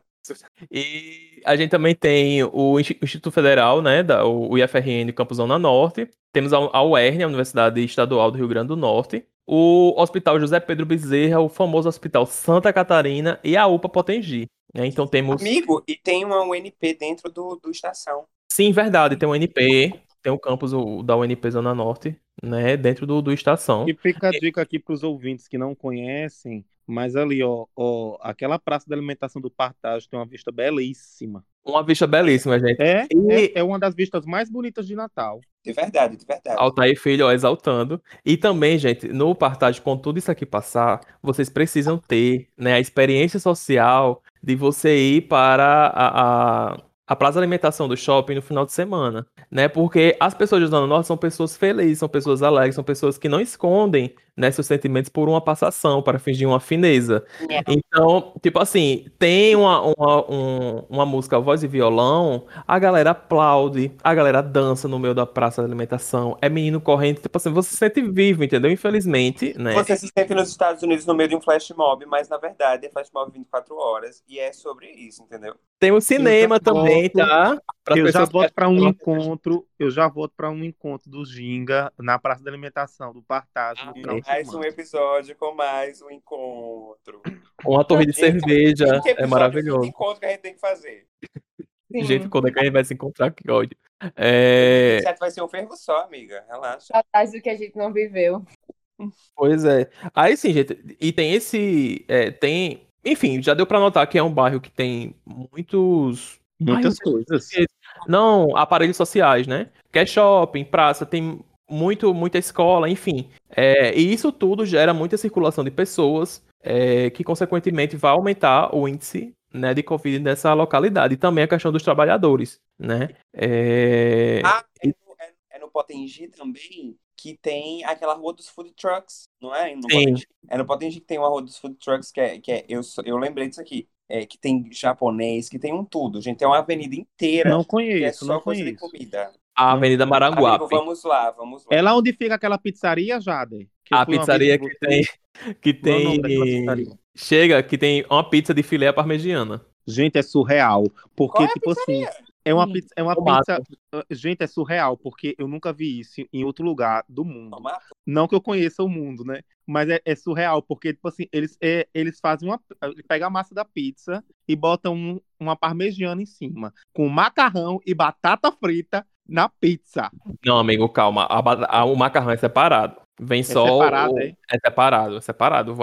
[SPEAKER 4] E a gente também tem o Insti- Instituto Federal, né, da, o IFRN Campus Zona Norte. Temos a, a UERN, a Universidade Estadual do Rio Grande do Norte. O Hospital José Pedro Bezerra, o famoso Hospital Santa Catarina e a UPA Potengi. né? Então temos...
[SPEAKER 1] Amigo, e tem uma UNP dentro do, do estação.
[SPEAKER 4] Sim, verdade, tem o NP, tem o campus o- da UNP Zona Norte, né, dentro do, do Estação.
[SPEAKER 3] E fica a dica aqui para os ouvintes que não conhecem, mas ali, ó, ó, aquela praça da alimentação do Partage tem uma vista belíssima.
[SPEAKER 4] Uma vista belíssima, gente.
[SPEAKER 3] É,
[SPEAKER 4] E-
[SPEAKER 3] é, é uma das vistas mais bonitas de Natal.
[SPEAKER 1] De verdade, de verdade.
[SPEAKER 4] Altair Filho, ó, exaltando. E também, gente, no Partage, com tudo isso aqui passar, vocês precisam ter, né, a experiência social de você ir para a, a, a praça de alimentação do shopping no final de semana, né? Porque as pessoas de Zona Norte são pessoas felizes, são pessoas alegres, são pessoas que não escondem, né, seus sentimentos por uma passação, para fingir uma fineza. Então, tipo assim, tem uma, uma, um- uma música voz e violão, a galera aplaude, a galera dança no meio da praça de alimentação, é menino correndo, tipo assim, você se sente vivo, entendeu? Infelizmente, né?
[SPEAKER 1] Você se sente nos Estados Unidos no meio de um flash mob, mas na verdade é flash mob 24 horas e é sobre isso, entendeu?
[SPEAKER 4] Tem o cinema também, tá? Pras
[SPEAKER 3] eu já voto para um encontro, eu já voto para um encontro do Ginga na praça da alimentação do Partage de
[SPEAKER 1] Mais um episódio com mais um encontro.
[SPEAKER 4] Uma torre de
[SPEAKER 1] Gente,
[SPEAKER 4] cerveja,
[SPEAKER 1] Que
[SPEAKER 4] é maravilhoso.
[SPEAKER 1] de encontro que a gente tem que fazer.
[SPEAKER 2] Sim.
[SPEAKER 4] Gente, quando é que a gente vai se encontrar? Que ódio. É...
[SPEAKER 1] Certo, vai ser um fervo só, amiga. Relaxa.
[SPEAKER 2] Saudades do que a gente não viveu.
[SPEAKER 4] Pois é. Aí sim, gente, e tem esse. é, tem. Enfim, já deu pra notar que é um bairro que tem muitos.
[SPEAKER 3] Muitas
[SPEAKER 4] Ai,
[SPEAKER 3] coisas.
[SPEAKER 4] Não, aparelhos sociais, né? Que é shopping, praça, tem muito, muita escola, enfim. É, e isso tudo gera muita circulação de pessoas, é, que consequentemente vai aumentar o índice né, de Covid nessa localidade. E também a questão dos trabalhadores, né? É,
[SPEAKER 1] Ah, é no, é- é no Potengi também que tem aquela rua dos food trucks, não é? No
[SPEAKER 4] Sim.
[SPEAKER 1] Potengi. É no Potengi que tem uma rua dos food trucks que é, que é eu, eu lembrei disso aqui. É, que tem japonês, que tem um tudo. Gente, tem uma avenida inteira
[SPEAKER 3] Não
[SPEAKER 1] que é
[SPEAKER 3] conheço,
[SPEAKER 1] só
[SPEAKER 3] não
[SPEAKER 1] coisa de
[SPEAKER 3] conheço.
[SPEAKER 1] comida.
[SPEAKER 4] a Avenida
[SPEAKER 1] Amigo,
[SPEAKER 4] Maranguape.
[SPEAKER 1] vamos lá, vamos lá.
[SPEAKER 3] É lá onde fica aquela pizzaria, Jade? Que eu
[SPEAKER 4] A pizzaria que tem. Que
[SPEAKER 3] é
[SPEAKER 4] tem.
[SPEAKER 3] pizzaria?
[SPEAKER 4] Chega, que tem uma pizza de filé à parmegiana.
[SPEAKER 3] Gente, é surreal. Porque,
[SPEAKER 1] é
[SPEAKER 3] tipo assim? É uma pizza, é uma pizza. Gente, é surreal, porque eu nunca vi isso em outro lugar do mundo. Não que eu conheça o mundo, né? Mas é, é surreal, porque, tipo assim, eles, é, eles fazem uma. Ele pega a massa da pizza e botam um- uma parmegiana em cima, com macarrão e batata frita na pizza.
[SPEAKER 4] Não, amigo, calma. A a- o macarrão é separado. Vem só.
[SPEAKER 3] separado,
[SPEAKER 4] o-
[SPEAKER 3] é?
[SPEAKER 4] É separado, é separado.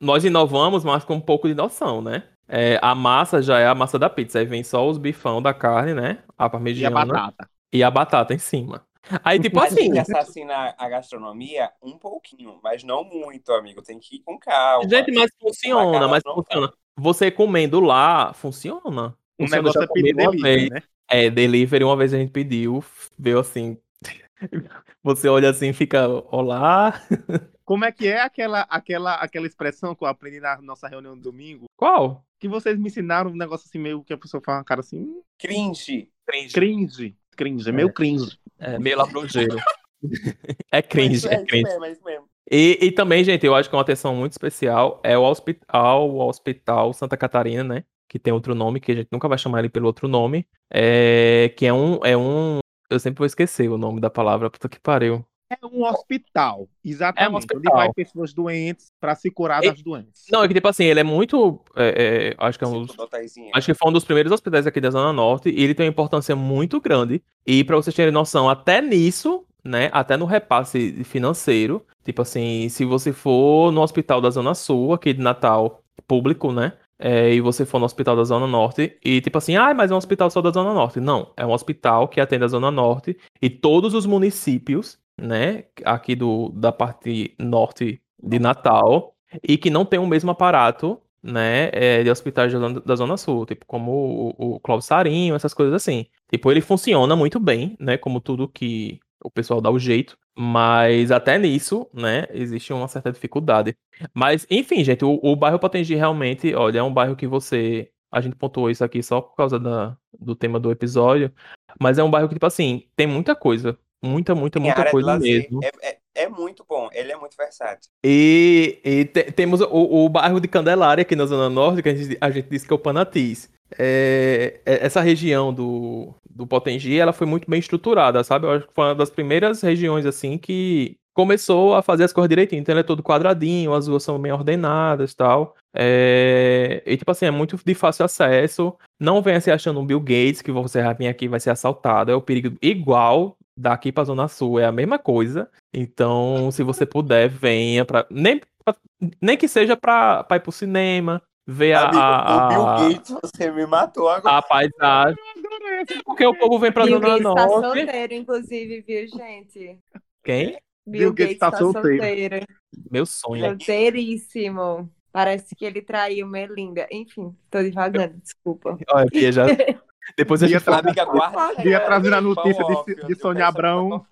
[SPEAKER 4] Nós inovamos, mas com um pouco de noção, né? É, a massa já é a massa da pizza. Aí vem só os bifão da carne, né? A
[SPEAKER 3] E a
[SPEAKER 4] parmegiana
[SPEAKER 3] batata.
[SPEAKER 4] e a batata em cima. Aí, tipo
[SPEAKER 1] A gente
[SPEAKER 4] assim.
[SPEAKER 1] assassina a gastronomia um pouquinho, mas não muito, amigo. Tem que ir com calma.
[SPEAKER 4] Gente, mas funciona, mas funciona. Você comendo lá, funciona.
[SPEAKER 3] O
[SPEAKER 4] Funciona,
[SPEAKER 3] negócio é pedir delivery,
[SPEAKER 4] vez.
[SPEAKER 3] né?
[SPEAKER 4] É, delivery, uma vez a gente pediu, veio assim. Você olha assim, fica, olá.
[SPEAKER 3] Como é que é aquela, aquela, aquela expressão que eu aprendi na nossa reunião de domingo?
[SPEAKER 4] Qual?
[SPEAKER 3] Que vocês me ensinaram um negócio assim, meio que a pessoa fala uma cara assim, hum,
[SPEAKER 1] Cringe.
[SPEAKER 3] cringe. Cringe, é meio cringe.
[SPEAKER 4] É, meio labrogeiro. É cringe,
[SPEAKER 1] é
[SPEAKER 4] é
[SPEAKER 1] isso
[SPEAKER 4] cringe.
[SPEAKER 1] mesmo, é isso mesmo.
[SPEAKER 4] E, e também, gente, eu acho que uma atenção muito especial é o hospital, o Hospital Santa Catarina, né? Que tem outro nome, que a gente nunca vai chamar ele pelo outro nome. É, que é um, é um. Eu sempre vou esquecer o nome da palavra, puta que pariu.
[SPEAKER 3] É um hospital, exatamente. Onde
[SPEAKER 4] hospital.
[SPEAKER 3] vai pessoas doentes para se curar das doenças.
[SPEAKER 4] Não, é que tipo assim, ele é muito. é, é, acho que é um dos. Acho que foi um dos primeiros hospitais aqui da Zona Norte e ele tem uma importância muito grande. E pra vocês terem noção, até nisso, né, até no repasse financeiro, tipo assim, se você for no hospital da Zona Sul, aqui de Natal, público, né, é, e você for no hospital da Zona Norte, e tipo assim, ah, mas é um hospital só da Zona Norte. Não, é um hospital que atende a Zona Norte e todos os municípios, né, aqui do, da parte norte de Natal, e que não tem o mesmo aparato né, é, de hospitais da Zona- Sul, tipo, como o, o Clóvis Sarinho, essas coisas assim. Tipo, ele funciona muito bem, né, como tudo que o pessoal dá o jeito, mas até nisso, né, existe uma certa dificuldade. Mas, enfim, gente, o, o bairro Potengi realmente, olha, é um bairro que você a gente pontuou isso aqui só por causa da, do tema do episódio. Mas é um bairro que, tipo assim, tem muita coisa. Muita, muita,
[SPEAKER 1] Tem
[SPEAKER 4] muita coisa mesmo.
[SPEAKER 1] É, é, é muito bom, ele é muito versátil.
[SPEAKER 4] E, e te- temos o, o bairro de Candelária, aqui na Zona Norte, que a gente, a gente disse que é o Panatiz. É, é- essa região do, do Potengi, ela foi muito bem estruturada, sabe? Eu acho que foi uma das primeiras regiões, assim, que começou a fazer as coisas direitinho. Então, ele é todo quadradinho, as ruas são bem ordenadas e tal. É, e, tipo assim, é muito de fácil acesso. Não venha se achando um Bill Gates, que você vai vir aqui e vai ser assaltado. É o perigo igual daqui pra Zona Sul, é a mesma coisa. Então, se você puder, venha pra. Nem, pra- nem que seja pra, pra ir pro cinema, ver a,
[SPEAKER 1] Amigo,
[SPEAKER 4] a,
[SPEAKER 1] o Bill
[SPEAKER 4] a,
[SPEAKER 1] Gates, você me matou agora.
[SPEAKER 4] a paisagem. Porque o povo vem pra
[SPEAKER 2] Bill
[SPEAKER 4] Zona
[SPEAKER 2] Gates tá
[SPEAKER 4] Norte.
[SPEAKER 2] solteiro, inclusive, viu, gente?
[SPEAKER 4] Quem?
[SPEAKER 2] Bill,
[SPEAKER 3] Bill Gates
[SPEAKER 2] Gates
[SPEAKER 3] tá
[SPEAKER 2] tá
[SPEAKER 3] solteiro.
[SPEAKER 2] solteiro.
[SPEAKER 4] Meu sonho.
[SPEAKER 2] Solteiríssimo. Parece que ele traiu Melinda. Enfim, tô devagando, desculpa.
[SPEAKER 4] Olha, Bia já. Depois a gente fala.
[SPEAKER 1] Amiga, guarda.
[SPEAKER 3] Trazendo a notícia de-
[SPEAKER 1] eu
[SPEAKER 3] de Sônia Abrão.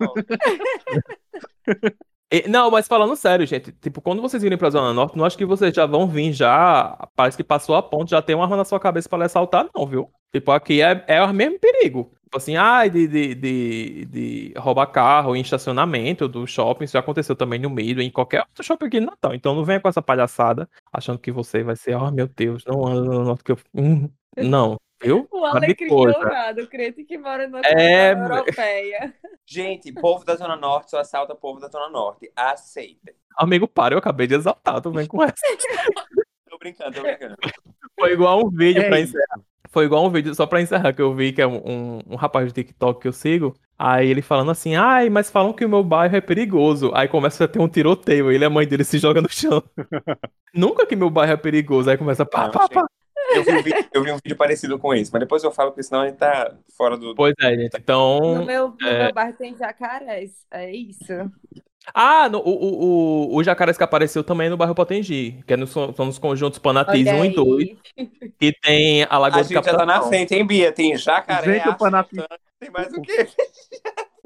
[SPEAKER 4] E- Não, mas falando sério, gente, tipo, quando vocês virem pra Zona Norte, não acho que vocês já vão vir já. Parece que passou a ponte, já tem uma arma na sua cabeça pra lhe assaltar, não, viu? Tipo, aqui é, é o mesmo perigo. Tipo assim, ai, de, de, de, de roubar carro em estacionamento do shopping, isso já aconteceu também no meio, em qualquer outro shopping aqui de Natal. Então não venha com essa palhaçada, achando que você vai ser, oh meu Deus, não anda no Norte que eu. Hum, Não, viu?
[SPEAKER 2] O Alecrim. Dourado, crente que mora na
[SPEAKER 4] É,
[SPEAKER 2] europeia.
[SPEAKER 1] Gente, povo da Zona Norte só assalta povo da Zona Norte. Aceita.
[SPEAKER 4] Amigo, para, eu acabei de exaltar, tu vem com essa.
[SPEAKER 1] Tô brincando, tô brincando.
[SPEAKER 4] Foi igual um vídeo
[SPEAKER 3] É
[SPEAKER 4] pra
[SPEAKER 3] isso.
[SPEAKER 4] encerrar. Foi igual um vídeo, só pra encerrar, que eu vi que é um, um, rapaz do TikTok que eu sigo. Aí ele falando assim, ai, mas falam que o meu bairro é perigoso. Aí começa a ter um tiroteio, ele e a mãe dele se joga no chão. Nunca que meu bairro é perigoso. Aí começa pá, pá, pá.
[SPEAKER 1] Eu vi, um vídeo, eu vi um vídeo parecido com esse, mas depois eu falo, porque senão a gente tá fora do.
[SPEAKER 4] Pois é, gente.
[SPEAKER 2] No
[SPEAKER 4] Então.
[SPEAKER 2] meu, no
[SPEAKER 4] é.
[SPEAKER 2] meu bairro tem jacarés. É isso.
[SPEAKER 4] Ah, no- o, o, o, jacarés que apareceu também é no bairro Potengi, que é nos, são nos conjuntos Panatis
[SPEAKER 2] Olha
[SPEAKER 4] 1 e 2,
[SPEAKER 2] aí.
[SPEAKER 4] que tem a Lagoa
[SPEAKER 1] A
[SPEAKER 4] do
[SPEAKER 1] gente já tá na
[SPEAKER 4] Capitão.
[SPEAKER 1] frente, hein, Bia? Tem jacaré,
[SPEAKER 3] Gente, o Panati-
[SPEAKER 1] assaltante, tem mais o quê?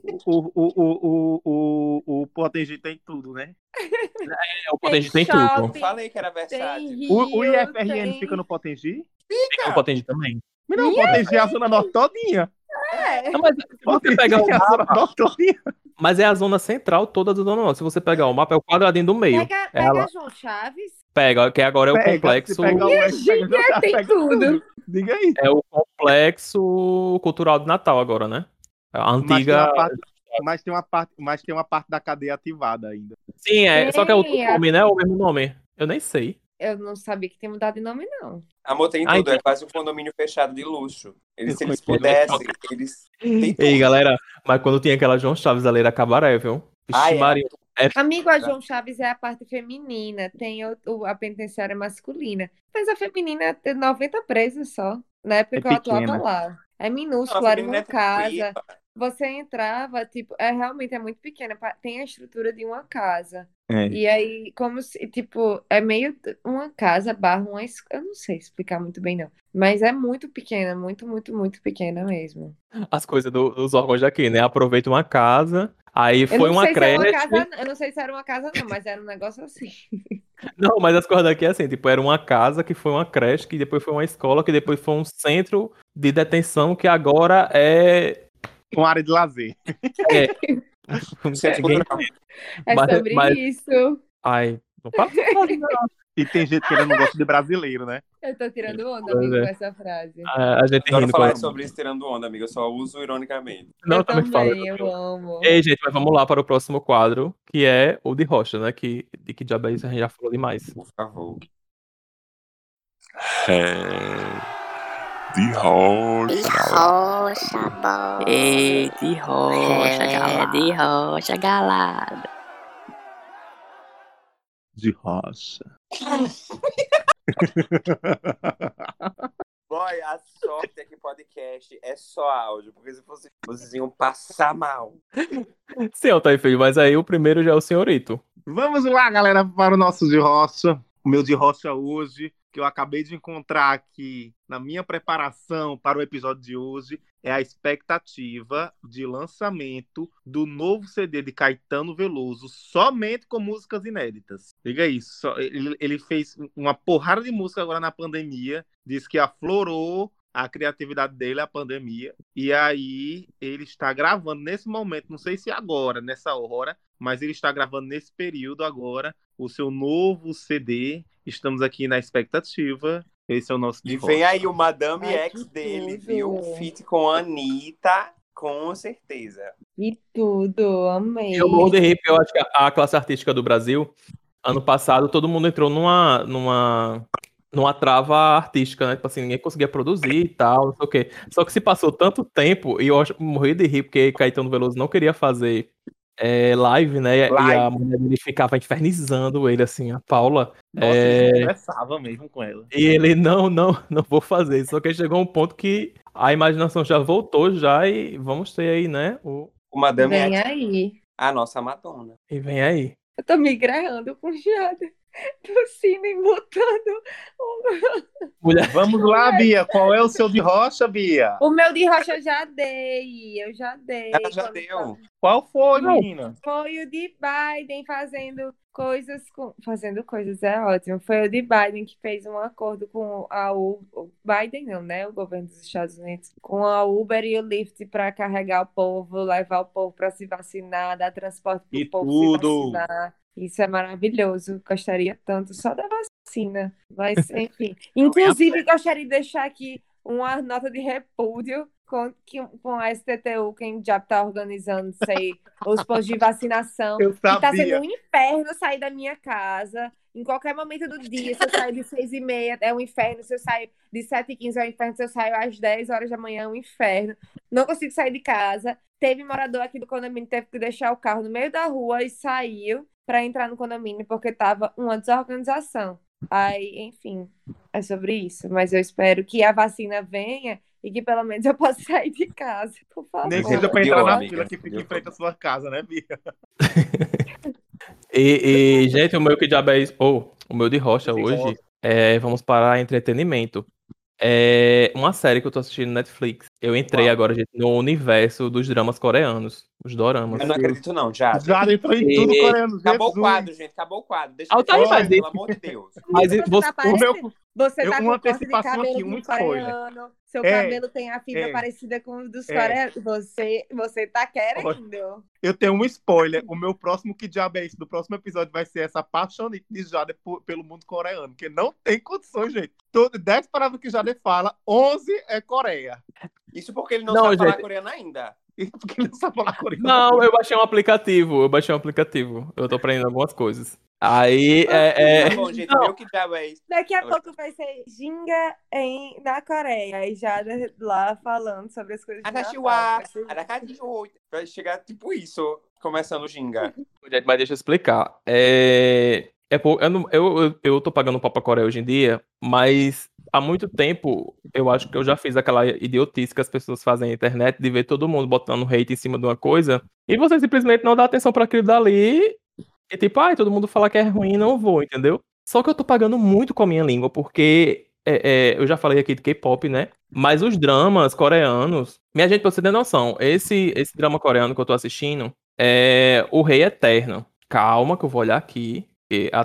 [SPEAKER 3] O, o, o, o, o, o Potengi tem tudo, né?
[SPEAKER 4] É, o Potengi tem
[SPEAKER 2] Tem
[SPEAKER 4] tudo.
[SPEAKER 1] Eu
[SPEAKER 2] shopping.
[SPEAKER 1] falei que era versátil.
[SPEAKER 2] rio,
[SPEAKER 3] O, o IFRN
[SPEAKER 2] tem...
[SPEAKER 3] fica no Potengi?
[SPEAKER 4] Tem o Potengi também.
[SPEAKER 3] Não, o Potengi é a Zona Norte todinha.
[SPEAKER 2] É.
[SPEAKER 4] Não, mas se você
[SPEAKER 3] Potengi
[SPEAKER 4] pegar o
[SPEAKER 3] é a Zona
[SPEAKER 4] mapa, mas é a zona central toda da Zona Norte. Se você pegar o mapa, é o quadradinho do meio.
[SPEAKER 2] Pega, pega
[SPEAKER 4] Ela-
[SPEAKER 2] João Chaves.
[SPEAKER 4] Pega, que agora é o
[SPEAKER 3] Pega,
[SPEAKER 4] complexo.
[SPEAKER 3] o F, pega, já
[SPEAKER 2] tem
[SPEAKER 3] pega
[SPEAKER 2] tudo.
[SPEAKER 3] Diga aí.
[SPEAKER 4] É o complexo cultural de Natal agora, né? A
[SPEAKER 3] Mas tem,
[SPEAKER 4] antiga.
[SPEAKER 3] uma parte, mas, tem uma parte, mas tem uma parte da cadeia ativada ainda.
[SPEAKER 4] Sim, é. Só que é outro
[SPEAKER 2] a-
[SPEAKER 4] nome, né? O mesmo nome. Eu nem sei.
[SPEAKER 2] Eu não sabia que tinha mudado de nome, não.
[SPEAKER 1] Amor, tem
[SPEAKER 4] Ai,
[SPEAKER 1] tudo.
[SPEAKER 4] tem-
[SPEAKER 1] É quase um condomínio fechado de luxo. Eles, se eles pudessem, eles. Tem tudo.
[SPEAKER 4] Ei, galera, mas quando tinha aquela João Chaves ali era cabaré, viu? Vixe,
[SPEAKER 1] Ah, é.
[SPEAKER 4] Maria.
[SPEAKER 2] Amigo, a João Chaves é a parte feminina, tem o, o- a penitenciária masculina. Mas a feminina tem 90 presos só. Na época
[SPEAKER 3] É
[SPEAKER 2] que eu atuava lá. É minúsculo,
[SPEAKER 1] a
[SPEAKER 2] era uma
[SPEAKER 1] é
[SPEAKER 2] casa. Você entrava, tipo, é realmente é muito pequena, tem a estrutura de uma casa.
[SPEAKER 3] É.
[SPEAKER 2] E aí, como se, tipo, é meio uma casa barra uma. es- Eu não sei explicar muito bem, não. Mas é muito pequena, muito, muito, muito pequena mesmo.
[SPEAKER 4] As coisas do- dos órgãos daqui, né? Aproveita uma casa, aí
[SPEAKER 2] Eu
[SPEAKER 4] foi
[SPEAKER 2] não
[SPEAKER 4] uma
[SPEAKER 2] sei se era uma
[SPEAKER 4] creche.
[SPEAKER 2] casa, eu não sei se era uma casa, não, mas era um negócio assim.
[SPEAKER 4] Não, mas as coisas daqui é assim, tipo, era uma casa que foi uma creche, que depois foi uma escola, que depois foi um centro de detenção, que agora é.
[SPEAKER 3] Com área de lazer.
[SPEAKER 4] Ninguém-
[SPEAKER 1] cultural.
[SPEAKER 2] É
[SPEAKER 4] Mas-
[SPEAKER 2] sobre
[SPEAKER 4] mas-
[SPEAKER 2] isso.
[SPEAKER 4] Ai, não fala não.
[SPEAKER 3] E tem gente que não gosta de brasileiro, né?
[SPEAKER 2] Eu tô tirando onda,
[SPEAKER 4] Pois
[SPEAKER 2] amigo,
[SPEAKER 4] é.
[SPEAKER 2] com essa frase.
[SPEAKER 4] A, a gente
[SPEAKER 1] Adoro falar
[SPEAKER 4] com
[SPEAKER 1] sobre isso tirando onda, amiga. Eu só uso ironicamente.
[SPEAKER 4] Não,
[SPEAKER 2] eu
[SPEAKER 4] também fala.
[SPEAKER 2] também, eu amo.
[SPEAKER 4] Ei, gente, mas vamos lá para o próximo quadro, que é o de rocha, né? Que, de que diabo é isso? A gente já falou demais.
[SPEAKER 1] Por favor.
[SPEAKER 5] De rocha.
[SPEAKER 6] Rocha, boy.
[SPEAKER 7] Ei, de rocha,
[SPEAKER 6] É,
[SPEAKER 7] galera.
[SPEAKER 6] de rocha, galada.
[SPEAKER 3] De rocha.
[SPEAKER 1] Boy, a sorte é que podcast é só áudio, porque se fosse, vocês iam passar mal.
[SPEAKER 4] Sim, Filho, mas aí o primeiro já é o senhorito.
[SPEAKER 3] Vamos lá, galera, para o nosso de rocha. O meu de rocha hoje que eu acabei de encontrar aqui na minha preparação para o episódio de hoje é a expectativa de lançamento do novo CD de Caetano Veloso, somente com músicas inéditas. Liga isso. Ele, ele fez uma porrada de música agora na pandemia, diz que aflorou a criatividade dele, a pandemia. E aí ele está gravando nesse momento, não sei se agora, nessa hora, mas ele está gravando nesse período agora o seu novo CD. Estamos aqui na expectativa. Esse é o nosso
[SPEAKER 1] E vem aí o Madame
[SPEAKER 2] Ai,
[SPEAKER 1] X dele,
[SPEAKER 2] tudo.
[SPEAKER 1] viu? Feat com a Anitta, com certeza.
[SPEAKER 2] E tudo, amei.
[SPEAKER 4] Eu morro de porque eu acho que a a classe artística do Brasil, ano passado, todo mundo entrou numa, numa, numa trava artística, né? Tipo assim, ninguém conseguia produzir e tal, não sei o quê. Só que se passou tanto tempo, e eu morri de rir, porque Caetano Veloso não queria fazer é, live, né? E a
[SPEAKER 3] Live.
[SPEAKER 4] mulher dele ficava infernizando ele, assim, a Paula.
[SPEAKER 3] Nossa,
[SPEAKER 4] É.
[SPEAKER 3] ele conversava mesmo com ela.
[SPEAKER 4] E ele, não, não, não vou fazer. Só que chegou um ponto que a imaginação já voltou já e vamos ter aí, né? O...
[SPEAKER 1] O Madame
[SPEAKER 2] Vem aí.
[SPEAKER 1] a nossa Madonna.
[SPEAKER 4] E vem aí.
[SPEAKER 2] Eu tô migrando com Jada. Tossindo e botando
[SPEAKER 4] Mulher,
[SPEAKER 3] Vamos lá, Bia. Qual é o seu de rocha, Bia?
[SPEAKER 2] O meu de rocha eu já dei. Eu já dei.
[SPEAKER 1] Ela já deu.
[SPEAKER 3] Qual foi,
[SPEAKER 4] Não.
[SPEAKER 3] menina?
[SPEAKER 2] Foi o de Biden fazendo coisas com. Fazendo coisas é ótimo. Foi o de Biden que fez um acordo com a U... o Biden, não, né? O governo dos Estados Unidos, com a Uber e o Lyft para carregar o povo, levar o povo para se vacinar, dar transporte para
[SPEAKER 3] E
[SPEAKER 2] o povo
[SPEAKER 3] tudo.
[SPEAKER 2] se vacinar. Isso é maravilhoso. Gostaria tanto só da vacina. Mas, enfim. Inclusive, gostaria de deixar aqui uma nota de repúdio com, com a STTU, quem já está organizando, sei, os postos de vacinação.
[SPEAKER 3] Eu
[SPEAKER 2] tá
[SPEAKER 3] sabia.
[SPEAKER 2] sendo um inferno sair da minha casa. Em qualquer momento do dia, se eu sair de seis e meia, é um inferno. Se eu sair de sete e quinze, é um inferno. Se eu sair às 10 horas da manhã, é um inferno. Não consigo sair de casa. Teve morador aqui do condomínio que teve que deixar o carro no meio da rua e saiu para entrar no condomínio porque tava uma desorganização. Aí, enfim, é sobre isso. Mas eu espero que a vacina venha e que pelo menos eu possa sair de casa, por favor.
[SPEAKER 3] Nem seja pra
[SPEAKER 1] deu,
[SPEAKER 3] entrar na
[SPEAKER 1] amiga,
[SPEAKER 3] fila que fica em frente à sua casa, né, Bia?
[SPEAKER 4] E, e, gente, o meu que diabo é isso? Oh, o meu de rocha hoje é vamos para entretenimento. É uma série que eu tô assistindo no Netflix. Eu entrei
[SPEAKER 3] Qual?
[SPEAKER 4] agora, gente, no universo dos dramas coreanos. Os doramas.
[SPEAKER 1] Eu não acredito, não, já.
[SPEAKER 3] Já entrou em tudo coreano.
[SPEAKER 1] Acabou o
[SPEAKER 3] Jesus.
[SPEAKER 1] quadro, gente. Acabou o quadro. Deixa eu falar,
[SPEAKER 4] mas
[SPEAKER 1] pelo amor de Deus.
[SPEAKER 4] Mas
[SPEAKER 2] Você
[SPEAKER 4] você,
[SPEAKER 2] tá
[SPEAKER 3] O meu,
[SPEAKER 2] Você
[SPEAKER 3] Eu-
[SPEAKER 2] tá
[SPEAKER 3] uma
[SPEAKER 2] com de
[SPEAKER 3] antecipação aqui, um spoiler.
[SPEAKER 2] Seu
[SPEAKER 3] É,
[SPEAKER 2] cabelo tem a fibra
[SPEAKER 3] é.
[SPEAKER 2] parecida com o dos
[SPEAKER 3] É.
[SPEAKER 2] coreanos. Você, você tá querendo.
[SPEAKER 3] eu tenho um spoiler. O meu próximo que diabo é isso? Do próximo episódio vai ser essa paixonite de Jade por- pelo mundo coreano. Que não tem condições, gente. Todo, 10 palavras que Jade fala, 11 é Coreia.
[SPEAKER 1] Isso porque ele não,
[SPEAKER 4] Não,
[SPEAKER 1] sabe falar
[SPEAKER 4] gente.
[SPEAKER 1] coreano ainda.
[SPEAKER 3] E Porque ele não sabe falar coreano.
[SPEAKER 4] Não, eu baixei um aplicativo. Eu baixei um aplicativo. Eu tô aprendendo algumas coisas. Aí, é. é-
[SPEAKER 1] Tá bom, gente.
[SPEAKER 4] Não.
[SPEAKER 1] Que diabo é isso?
[SPEAKER 2] Daqui a
[SPEAKER 1] Ela-
[SPEAKER 2] pouco vai ser Ginga em, na Coreia. Aí já lá falando sobre as coisas Natal. Vai ser-
[SPEAKER 1] Aracaju. Vai chegar tipo isso, começando o ginga.
[SPEAKER 4] Gente, mas deixa eu explicar. É, é pou- eu, não- eu, eu, eu tô pagando pau pra Coreia hoje em dia, mas há muito tempo eu acho que eu já fiz aquela idiotice que as pessoas fazem na internet de ver todo mundo botando hate em cima de uma coisa e você simplesmente não dá atenção pra aquilo dali e tipo, ai, todo mundo fala que é ruim, não vou, entendeu? Só que eu tô pagando muito com a minha língua, porque é, é, eu já falei aqui de K-pop, né? Mas os dramas coreanos, minha gente, pra você ter noção, esse, esse drama coreano que eu tô assistindo é O Rei Eterno. Calma que eu vou olhar aqui.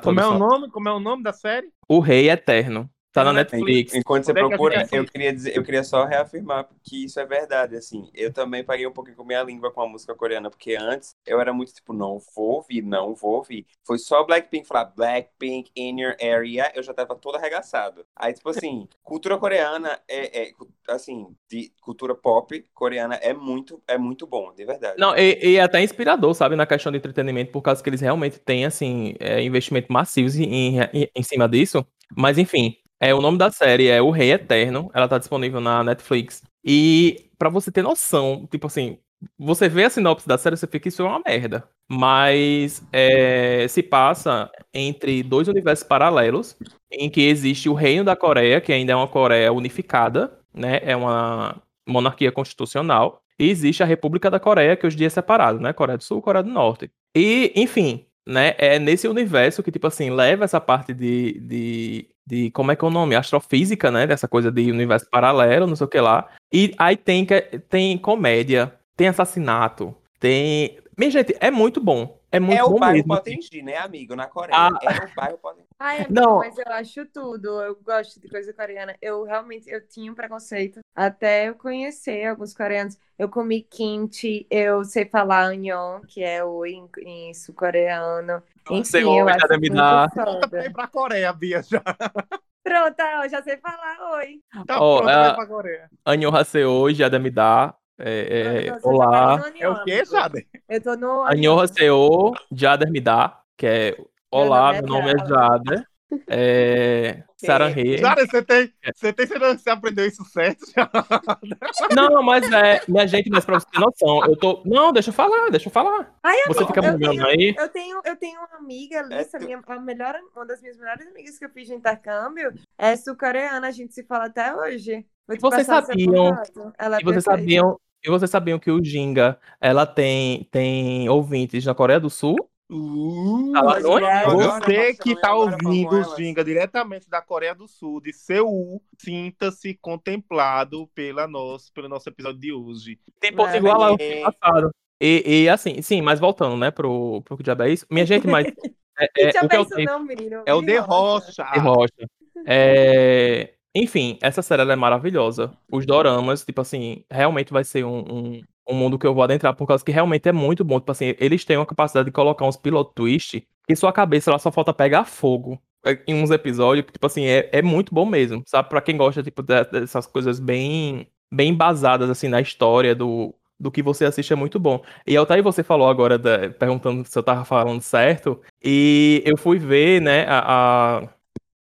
[SPEAKER 3] Como é o nome? Como é o nome da série?
[SPEAKER 4] O Rei Eterno. Tá na Netflix.
[SPEAKER 1] Enquanto você
[SPEAKER 3] é que
[SPEAKER 1] procura, eu queria, dizer, eu queria só reafirmar que isso é verdade, assim. Eu também paguei um pouquinho com minha língua com a música coreana, porque antes eu era muito tipo, não vou ouvir, não vou ouvir. Foi só Blackpink falar Blackpink in your area, eu já tava todo arregaçado. Aí, tipo assim, cultura coreana é, é, assim, de cultura pop coreana é muito, é muito bom, de verdade.
[SPEAKER 4] Não, e, e é até inspirador, sabe, na questão de entretenimento, por causa que eles realmente têm, assim, é, investimento massivos em, em, em cima disso. Mas, enfim, é, o nome da série é O Rei Eterno. Ela tá disponível na Netflix. E, pra você ter noção, tipo assim, você vê a sinopse da série, você fica, isso é uma merda. Mas é, se passa entre dois universos paralelos, em que existe o Reino da Coreia, que ainda é uma Coreia unificada, né? É uma monarquia constitucional. E existe a República da Coreia, que hoje em dia é separado, né? Coreia do Sul Coreia do Norte. E, enfim, né? É nesse universo que, tipo assim, leva essa parte de, de, de como é que é o nome? Astrofísica, né? Dessa coisa de universo paralelo, não sei o que lá. E aí tem, tem comédia, tem assassinato, tem. Minha gente, é muito bom. É muito
[SPEAKER 1] É o bairro
[SPEAKER 4] mesmo. assim.
[SPEAKER 1] Potengi, né, amigo? Na Coreia.
[SPEAKER 4] Ah.
[SPEAKER 1] É o bairro Potengi.
[SPEAKER 2] Ai, amigo,
[SPEAKER 4] Não.
[SPEAKER 2] mas eu acho tudo. Eu gosto de coisa coreana. Eu realmente eu tinha um preconceito até eu conhecer alguns coreanos. Eu comi kimchi, eu sei falar anyon, que é o em, em sul-coreano. Enfim, eu
[SPEAKER 4] oi,
[SPEAKER 2] acho
[SPEAKER 4] já deve
[SPEAKER 2] muito
[SPEAKER 4] dar.
[SPEAKER 3] Pronta pra Coreia, Bia, já.
[SPEAKER 2] Pronto, eu já sei falar oi.
[SPEAKER 3] Tá
[SPEAKER 4] Ó,
[SPEAKER 3] pronta
[SPEAKER 4] é-
[SPEAKER 3] pra Coreia.
[SPEAKER 4] Anyo Haseo, me dá. É, é,
[SPEAKER 2] Não, você
[SPEAKER 4] olá.
[SPEAKER 3] É o quê,
[SPEAKER 2] amigo?
[SPEAKER 3] Jade?
[SPEAKER 2] Eu tô no
[SPEAKER 4] Anyo Haseo, Jader me dá. Que é Olá,
[SPEAKER 2] nome é
[SPEAKER 4] meu nome é
[SPEAKER 2] Jada.
[SPEAKER 4] Jader. É, Saranhe.
[SPEAKER 3] Jade, você tem, você tem certeza que você aprendeu isso certo?
[SPEAKER 4] Não, mas é. Minha gente, mas pra você ter noção, eu tô. Não, deixa eu falar, deixa eu falar.
[SPEAKER 2] Ai,
[SPEAKER 4] Você fica
[SPEAKER 2] eu
[SPEAKER 4] me olhando
[SPEAKER 2] tenho-
[SPEAKER 4] aí.
[SPEAKER 2] Eu tenho, eu tenho uma amiga, Lissa,
[SPEAKER 1] tu-
[SPEAKER 2] minha, a melhor, uma das minhas melhores amigas que eu fiz de intercâmbio é sul-coreana, a gente se fala até hoje. Vou te
[SPEAKER 4] Vocês sabiam-.
[SPEAKER 2] Ela é
[SPEAKER 4] E vocês sabiam. E vocês sabiam que o Ginga, ela tem, tem ouvintes na Coreia do Sul?
[SPEAKER 3] Uh,
[SPEAKER 2] é-
[SPEAKER 3] Você que tá
[SPEAKER 1] vamos
[SPEAKER 3] ouvindo o. Ginga diretamente da Coreia do Sul, de Seul, sinta-se contemplado pela nosso, pelo nosso episódio de hoje.
[SPEAKER 4] Tem ponto igual ao
[SPEAKER 1] É.
[SPEAKER 4] passado. E, e assim, sim, mas voltando, né, pro, pro que diabo é isso. Minha gente, mas. É, é, o que
[SPEAKER 2] isso
[SPEAKER 4] tenho
[SPEAKER 2] não, menino.
[SPEAKER 3] É o De.
[SPEAKER 2] Rocha.
[SPEAKER 4] de rocha. É, Enfim, essa série ela é maravilhosa. Os doramas, tipo assim, realmente vai ser um, um, um mundo que eu vou adentrar, por causa que realmente é muito bom. Tipo assim, eles têm uma capacidade de colocar uns pilot twist que sua cabeça ela só falta pegar fogo é, em uns episódios. Tipo assim, é, é muito bom mesmo, sabe? Pra quem gosta, tipo, de- dessas coisas bem, bem embasadas, assim, na história do, do que você assiste é muito bom. E Altair, você falou agora, da- perguntando se eu tava falando certo, e eu fui ver, né, a, a-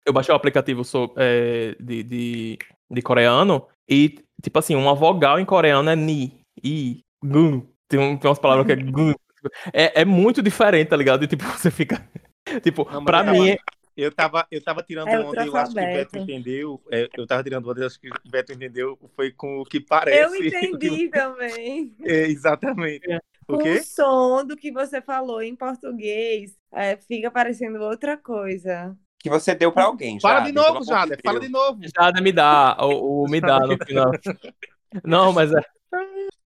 [SPEAKER 4] eu baixei o aplicativo so- é, de, de, de coreano, e, tipo assim, uma vogal em coreano é ni, i, gun. Tem, um- tem umas palavras que é gun. É, é muito diferente, tá ligado? E, tipo, você fica... Tipo,
[SPEAKER 3] Não,
[SPEAKER 4] pra
[SPEAKER 3] eu
[SPEAKER 4] mim,
[SPEAKER 3] tava- Eu tava, eu tava tirando
[SPEAKER 2] É
[SPEAKER 3] onda, eu acho que o Beto entendeu. é, eu tava tirando onda, eu acho que o Beto entendeu. Foi com o que
[SPEAKER 2] Eu
[SPEAKER 3] parece.
[SPEAKER 2] entendi também.
[SPEAKER 3] É, exatamente. O quê?
[SPEAKER 2] o som do que você falou em português, é, fica parecendo outra coisa.
[SPEAKER 1] Que você deu pra alguém.
[SPEAKER 3] Fala
[SPEAKER 1] Jade,
[SPEAKER 3] de novo, Jader. Fala de novo.
[SPEAKER 4] Jada me dá, o, o me dá no final. Não, mas é.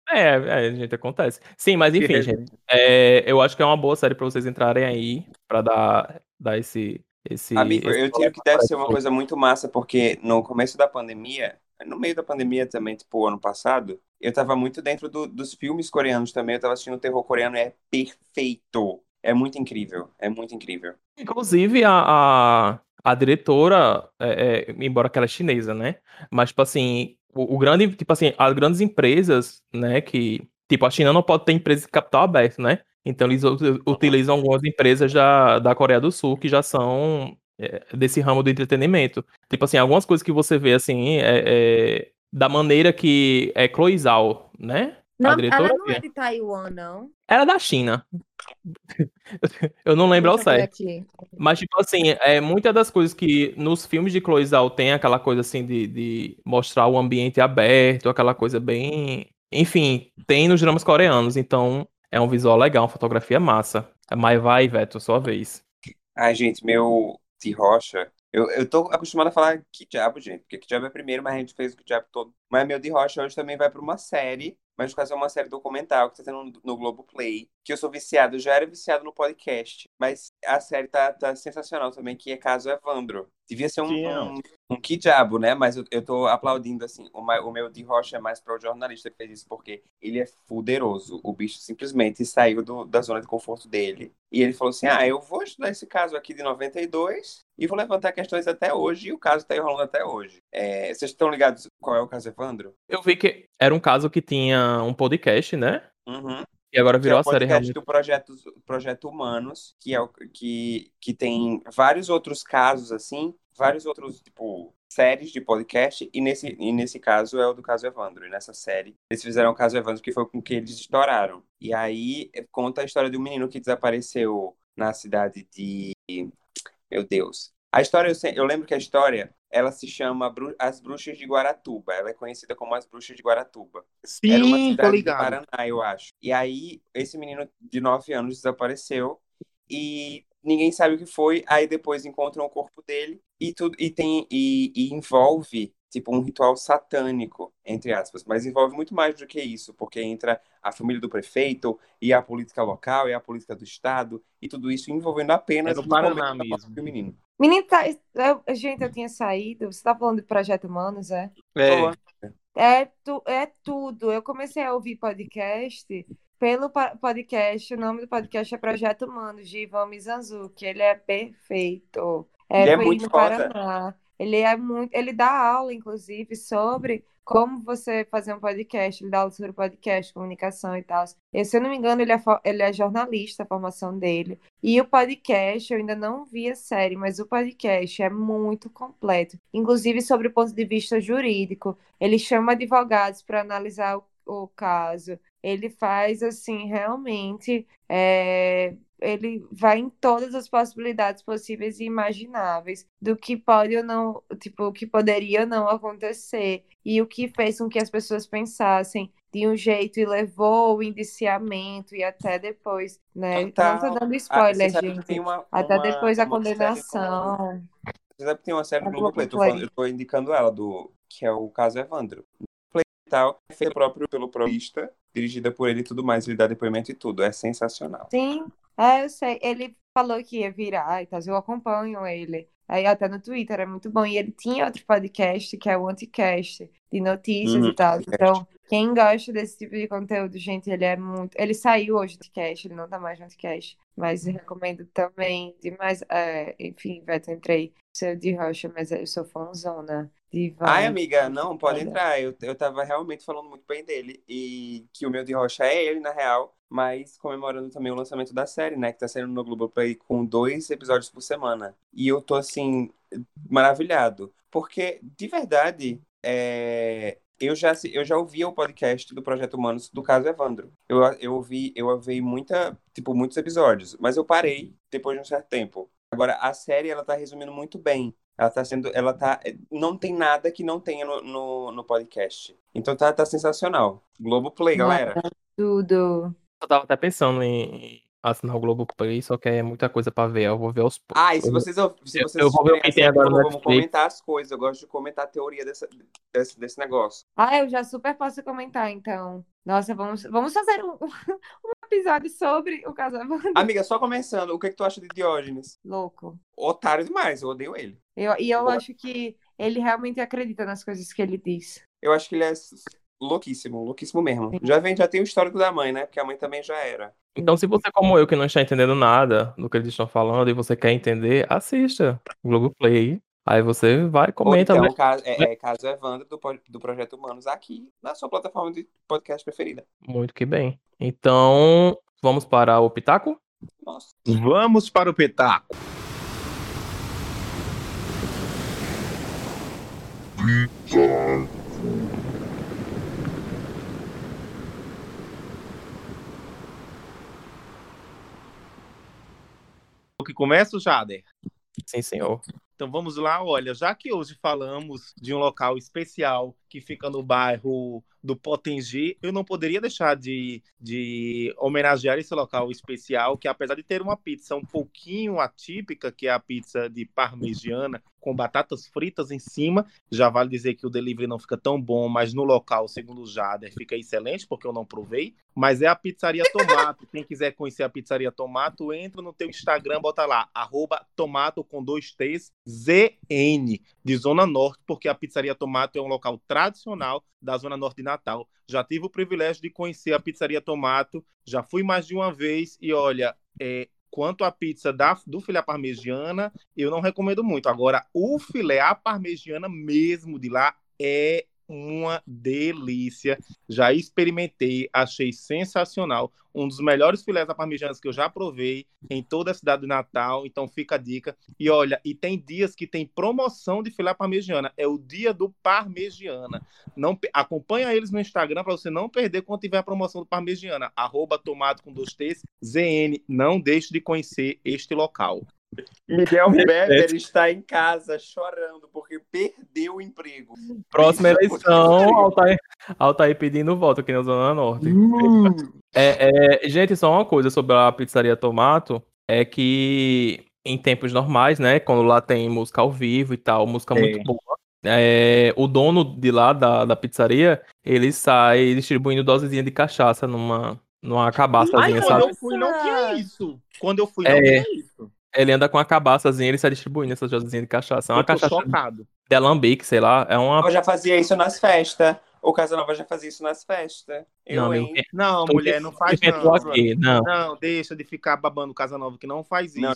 [SPEAKER 4] É, é, gente, acontece. Sim, mas enfim, gente. é, eu acho que é uma boa série pra vocês entrarem aí, pra dar, dar esse. esse
[SPEAKER 1] Amigo,
[SPEAKER 4] esse
[SPEAKER 1] eu tiro que deve ser uma coisa muito massa, porque no começo da pandemia, no meio da pandemia também, tipo, ano passado, eu tava muito dentro do- dos filmes coreanos também, eu tava assistindo o terror coreano, é perfeito. É muito incrível, é muito incrível.
[SPEAKER 4] Inclusive, a, a, a diretora, é, é, embora que ela é chinesa, né? Mas, tipo assim, o, o grande, tipo assim, as grandes empresas, né, que, tipo, a China não pode ter empresa de capital aberto, né? Então, eles utilizam algumas empresas da, da Coreia do Sul que já são é, desse ramo do entretenimento. Tipo assim, algumas coisas que você vê, assim, é, é, da maneira que é Chloe Zhao, né?
[SPEAKER 2] Não, ela não é de Taiwan, não.
[SPEAKER 4] era da China. Eu não lembro ao
[SPEAKER 2] Deixa
[SPEAKER 4] certo.
[SPEAKER 2] aqui.
[SPEAKER 4] Mas, tipo assim, é, muitas das coisas que nos filmes de Chloe Zhao tem aquela coisa assim de, de mostrar o ambiente aberto, aquela coisa bem. Enfim, tem nos dramas coreanos, então é um visual legal, uma fotografia massa. Mas vai, Veto, sua vez.
[SPEAKER 1] Ai, gente, meu de rocha. Eu, eu tô acostumado a falar que diabo, gente, porque que diabo é primeiro, mas a gente fez o que diabo todo. Mas meu de rocha hoje também vai pra uma série, mas no caso é uma série documental que tá tendo no, no Globoplay, que eu sou viciado, eu já era viciado no podcast, mas a série tá, tá sensacional também, que é Caso Evandro. Devia ser um,
[SPEAKER 3] Sim.
[SPEAKER 1] um, um que diabo, né? Mas eu, eu tô aplaudindo, assim, o, o meu de rocha é mais para o jornalista que fez isso, porque ele é fuderoso. O bicho simplesmente saiu do- da zona de conforto dele. E ele falou assim: ah, eu vou estudar esse caso aqui de 92 e vou levantar questões até hoje, e o caso tá enrolando até hoje. É, vocês estão ligados qual é o caso Evandro?
[SPEAKER 4] Eu vi que era um caso que tinha um podcast, né?
[SPEAKER 1] Uhum.
[SPEAKER 4] E agora
[SPEAKER 1] Que
[SPEAKER 4] virou
[SPEAKER 1] é
[SPEAKER 4] a série realmente.
[SPEAKER 1] do projeto, projeto Humanos, que é o que, que tem vários outros casos, assim, vários outros, tipo, séries de podcast, e nesse, e nesse caso é o do caso Evandro. E nessa série, eles fizeram o caso Evandro, que foi com que eles estouraram. E aí eh, conta a história de um menino que desapareceu na cidade de. Meu Deus. A história, eu, eu lembro que a história, ela se chama As Bruxas de Guaratuba. Ela é conhecida como As Bruxas de Guaratuba. Era uma
[SPEAKER 3] Sim, tô
[SPEAKER 1] cidade do
[SPEAKER 3] ligado.
[SPEAKER 1] Paraná, eu acho. E aí, esse menino de 9 anos desapareceu. e ninguém sabe o que foi. Aí depois encontram o corpo dele e tudo e tem e, e envolve tipo um ritual satânico, entre aspas, mas envolve muito mais do que isso, porque entra a família do prefeito e a política local e a política do estado e tudo isso envolvendo apenas
[SPEAKER 3] É
[SPEAKER 1] o
[SPEAKER 3] Paraná mesmo.
[SPEAKER 1] do menino.
[SPEAKER 2] Menino, tá, eu- gente, eu tinha saído. Você tá falando de Projeto Humanos, é?
[SPEAKER 3] É,
[SPEAKER 2] É, tu, é tudo. Eu comecei a ouvir podcast pelo podcast. O nome do podcast é Projeto Humanos, de Ivan Mizanzuki. Ele é perfeito. É,
[SPEAKER 1] Ele é muito
[SPEAKER 2] no
[SPEAKER 1] foda.
[SPEAKER 2] Paraná. Ele é muito. Ele dá aula, inclusive, sobre como você fazer um podcast. Ele dá aula sobre podcast, comunicação e tal. Se eu não me engano, ele é, ele é jornalista, a formação dele. E o podcast, eu ainda não vi a série, mas o podcast é muito completo, inclusive sobre o ponto de vista jurídico. Ele chama advogados para analisar o, o caso. Ele faz assim, realmente, é, ele vai em todas as possibilidades possíveis e imagináveis do que pode ou não, tipo, o que poderia ou não acontecer e o que fez com que as pessoas pensassem de um jeito e levou o indiciamento e até depois, né?
[SPEAKER 1] Total.
[SPEAKER 2] Não tô dando
[SPEAKER 1] Ah,
[SPEAKER 2] spoiler,
[SPEAKER 1] que
[SPEAKER 2] gente.
[SPEAKER 1] uma,
[SPEAKER 2] Até
[SPEAKER 1] uma-
[SPEAKER 2] depois a condenação.
[SPEAKER 1] Você sabe que tem uma série do
[SPEAKER 2] A
[SPEAKER 1] Globoplay, eu tô, indicando ela, do, que é o caso Evandro. Play e tal, é feita próprio pelo propista, dirigida por ele e tudo mais, ele dá depoimento e tudo, é sensacional.
[SPEAKER 2] Sim, é, eu sei. Ele falou que ia virar e tal, eu acompanho ele. Aí até no Twitter é muito bom. E ele tinha outro podcast que é o Anticast, de notícias
[SPEAKER 1] Uhum,
[SPEAKER 2] e tal. Então, quem gosta desse tipo de conteúdo, gente, ele é muito. Ele saiu hoje do Anticast, ele não tá mais no Anticast. Mas eu recomendo também demais. É, enfim, Beto, entrei seu de rocha, mas eu sou fãzona de
[SPEAKER 1] Ai,
[SPEAKER 2] vários.
[SPEAKER 1] amiga, não, pode
[SPEAKER 2] Olha.
[SPEAKER 1] entrar. Eu, eu tava realmente falando muito bem dele. E que o meu de rocha é ele, na real, mas comemorando também o lançamento da série, né? Que tá saindo no Globoplay com dois episódios por semana. E eu tô, assim, maravilhado. Porque, de verdade, é, eu já, eu já ouvia o podcast do Projeto Humanos do caso Evandro. Eu, eu ouvi, eu ouvi muita, tipo, muitos episódios, mas eu parei depois de um certo tempo. Agora, a série, ela tá resumindo muito bem. Ela tá sendo, ela tá, não tem nada que não tenha no, no, no podcast. Então tá, tá sensacional. Globoplay, galera.
[SPEAKER 2] Tudo.
[SPEAKER 4] Eu tava até pensando em assinar o Globoplay, só que é muita coisa pra ver. Eu vou ver aos poucos.
[SPEAKER 1] Ah, e se vocês, se
[SPEAKER 4] Eu-
[SPEAKER 1] vocês
[SPEAKER 4] eu vou ver o que tem agora no
[SPEAKER 1] vamos comentar as coisas. Eu gosto de comentar a teoria dessa, desse, desse negócio.
[SPEAKER 2] Ah, eu já super posso comentar, então. Nossa, vamos, vamos fazer um, um episódio sobre o casamento
[SPEAKER 1] Amiga, só começando, o que, que tu acha de Diógenes?
[SPEAKER 2] louco.
[SPEAKER 1] Otário demais, eu odeio ele.
[SPEAKER 2] Eu, e eu
[SPEAKER 1] Boa.
[SPEAKER 2] acho que ele realmente acredita nas coisas que ele diz.
[SPEAKER 1] Eu acho que ele é louquíssimo, louquíssimo mesmo. Já vem, já tem o histórico da mãe, né? Porque a mãe também já era.
[SPEAKER 4] Então, se você, como eu, que não está entendendo nada do que eles estão falando e você quer entender, assista o Globoplay. Aí você vai,
[SPEAKER 1] Ou
[SPEAKER 4] comenta.
[SPEAKER 1] então,
[SPEAKER 4] né?
[SPEAKER 1] caso, é, é caso Evandro do, do Projeto Humanos aqui na sua plataforma de podcast preferida.
[SPEAKER 4] Muito que bem. Então, vamos para o Pitaco?
[SPEAKER 1] Nossa.
[SPEAKER 3] Vamos para o petaco. O que começa, Jader?
[SPEAKER 4] Sim, senhor.
[SPEAKER 3] Então vamos lá, olha, já que hoje falamos de um local especial que fica no bairro do Potengi, eu não poderia deixar de, de homenagear esse local especial, que apesar de ter uma pizza um pouquinho atípica, que é a pizza de parmegiana, com batatas fritas em cima, já vale dizer que o delivery não fica tão bom, mas no local, segundo o Jader, fica excelente, porque eu não provei, mas é a Pizzaria Tomato. Quem quiser conhecer a Pizzaria Tomato, entra no teu Instagram, bota lá, arroba tomato com dois T's, ZN, de Zona Norte, porque a Pizzaria Tomato é um local tradicional da Zona Norte de Natal. Já tive o privilégio de conhecer a Pizzaria Tomato, já fui mais de uma vez e olha, é, quanto à pizza da, do filé parmegiana, eu não recomendo muito. Agora, o filé à parmegiana mesmo de lá é uma delícia. Já experimentei, achei sensacional. Um dos melhores filés à parmegiana que eu já provei em toda a cidade de Natal. Então fica a dica. E olha, e tem dias que tem promoção de filé parmegiana. É o dia do parmegiana. Não acompanha eles no Instagram para você não perder quando tiver a promoção do parmegiana. Arroba tomado com dois T's, ZN. Não deixe de conhecer este local.
[SPEAKER 1] Miguel Beber está em casa chorando porque perdeu o emprego.
[SPEAKER 4] Próxima
[SPEAKER 1] Isso,
[SPEAKER 4] eleição, Altair, Altair pedindo voto aqui na Zona Norte.
[SPEAKER 1] Uh,
[SPEAKER 4] É, é, gente, só uma coisa sobre a pizzaria Tomato. é que em tempos normais, né, quando lá tem música ao vivo e tal, música
[SPEAKER 3] É.
[SPEAKER 4] muito boa, é, o dono de lá da, da pizzaria, ele sai distribuindo dosezinha de cachaça numa, numa
[SPEAKER 3] Ai,
[SPEAKER 4] cabaçazinha,
[SPEAKER 3] quando
[SPEAKER 4] sabe?
[SPEAKER 3] eu fui, não tinha isso. Quando eu fui,
[SPEAKER 4] É.
[SPEAKER 3] não tinha isso.
[SPEAKER 4] Ele anda com uma cabaçazinha, ele sai distribuindo essas dosezinhas de cachaça. É uma
[SPEAKER 3] eu tô
[SPEAKER 4] cachaça
[SPEAKER 3] chocado.
[SPEAKER 4] de alambique, sei lá, é uma...
[SPEAKER 1] Eu já fazia isso nas festas. O Casanova já fazia isso nas festas. Eu,
[SPEAKER 4] Não,
[SPEAKER 3] Não, mulher, não faz não.
[SPEAKER 4] aqui, não.
[SPEAKER 3] Não, deixa de ficar babando Casa Nova, que não faz isso.
[SPEAKER 1] Não,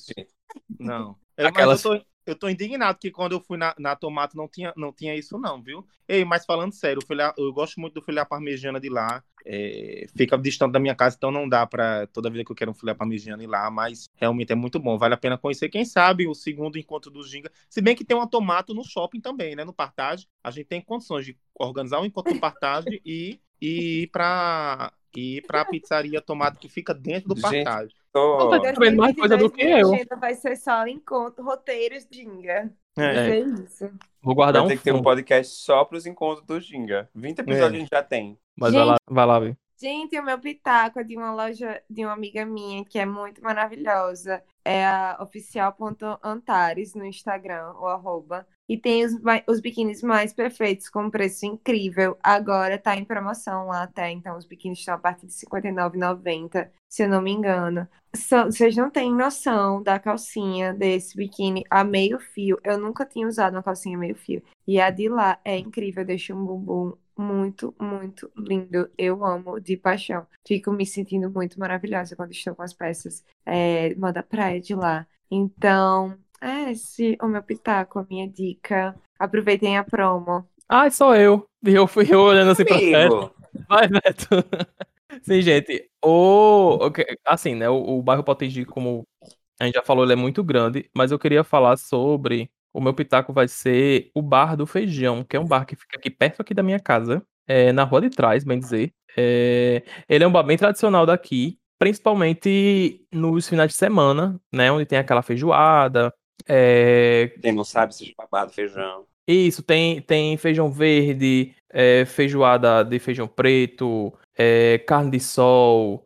[SPEAKER 3] Não.
[SPEAKER 4] Aquelas-
[SPEAKER 3] Mas eu tô, eu tô indignado que quando eu fui na, na Tomato não tinha, não tinha isso, não, viu? Ei, mas falando sério, filé, eu gosto muito do filé parmegiana de lá. É, fica distante da minha casa, então não dá pra toda vida que eu quero um filé parmegiana ir lá, mas realmente é muito bom. Vale a pena conhecer. Quem sabe o segundo encontro do Ginga. Se bem que tem uma Tomato no shopping também, né? No Partage. A gente tem condições de organizar um encontro no Partage e, e ir pra. E ir pra pizzaria Tomato que fica dentro do Partage.
[SPEAKER 1] Tô...
[SPEAKER 4] Vendo mais coisa do que eu.
[SPEAKER 2] Vai ser só encontro, roteiros Ginga.
[SPEAKER 3] É.
[SPEAKER 2] Ser isso.
[SPEAKER 4] Vou guardar
[SPEAKER 1] Vai
[SPEAKER 4] um
[SPEAKER 1] ter que ter um podcast só pros encontros do Ginga. 20 episódios
[SPEAKER 3] É.
[SPEAKER 1] a gente já tem.
[SPEAKER 4] mas vai lá, vai lá, ver.
[SPEAKER 2] Gente, o meu pitaco é de uma loja de uma amiga minha que é muito maravilhosa. É a oficial.antares no Instagram, o arroba. E tem os, os biquínis mais perfeitos com preço incrível. Agora tá em promoção lá até, então os biquínis estão a partir de R$ 59,90, se eu não me engano. Vocês não têm noção da calcinha desse biquíni a meio fio. Eu nunca tinha usado uma calcinha meio fio. E a de lá é incrível, deixa um bumbum muito, muito lindo. Eu amo de paixão. Fico me sentindo muito maravilhosa quando estou com as peças é, moda praia de lá. Então, é esse o meu pitaco, a minha dica. Aproveitem a promo.
[SPEAKER 4] Ah, sou eu. E eu fui eu olhando assim pra.
[SPEAKER 1] Amigo,
[SPEAKER 4] Vai, Beto. Sim, gente. O, assim, né? O, o bairro Potengi, como a gente já falou, ele é muito grande, mas eu queria falar sobre. O meu pitaco vai ser o Bar do Feijão, que é um bar que fica aqui perto aqui da minha casa, é, na rua de trás, bem dizer. É, ele é um bar bem tradicional daqui, principalmente nos finais de semana, né? Onde tem aquela feijoada. É,
[SPEAKER 1] quem não sabe, seja babado, feijão.
[SPEAKER 4] isso, tem, tem feijão verde, é, feijoada de feijão preto, é, carne de sol,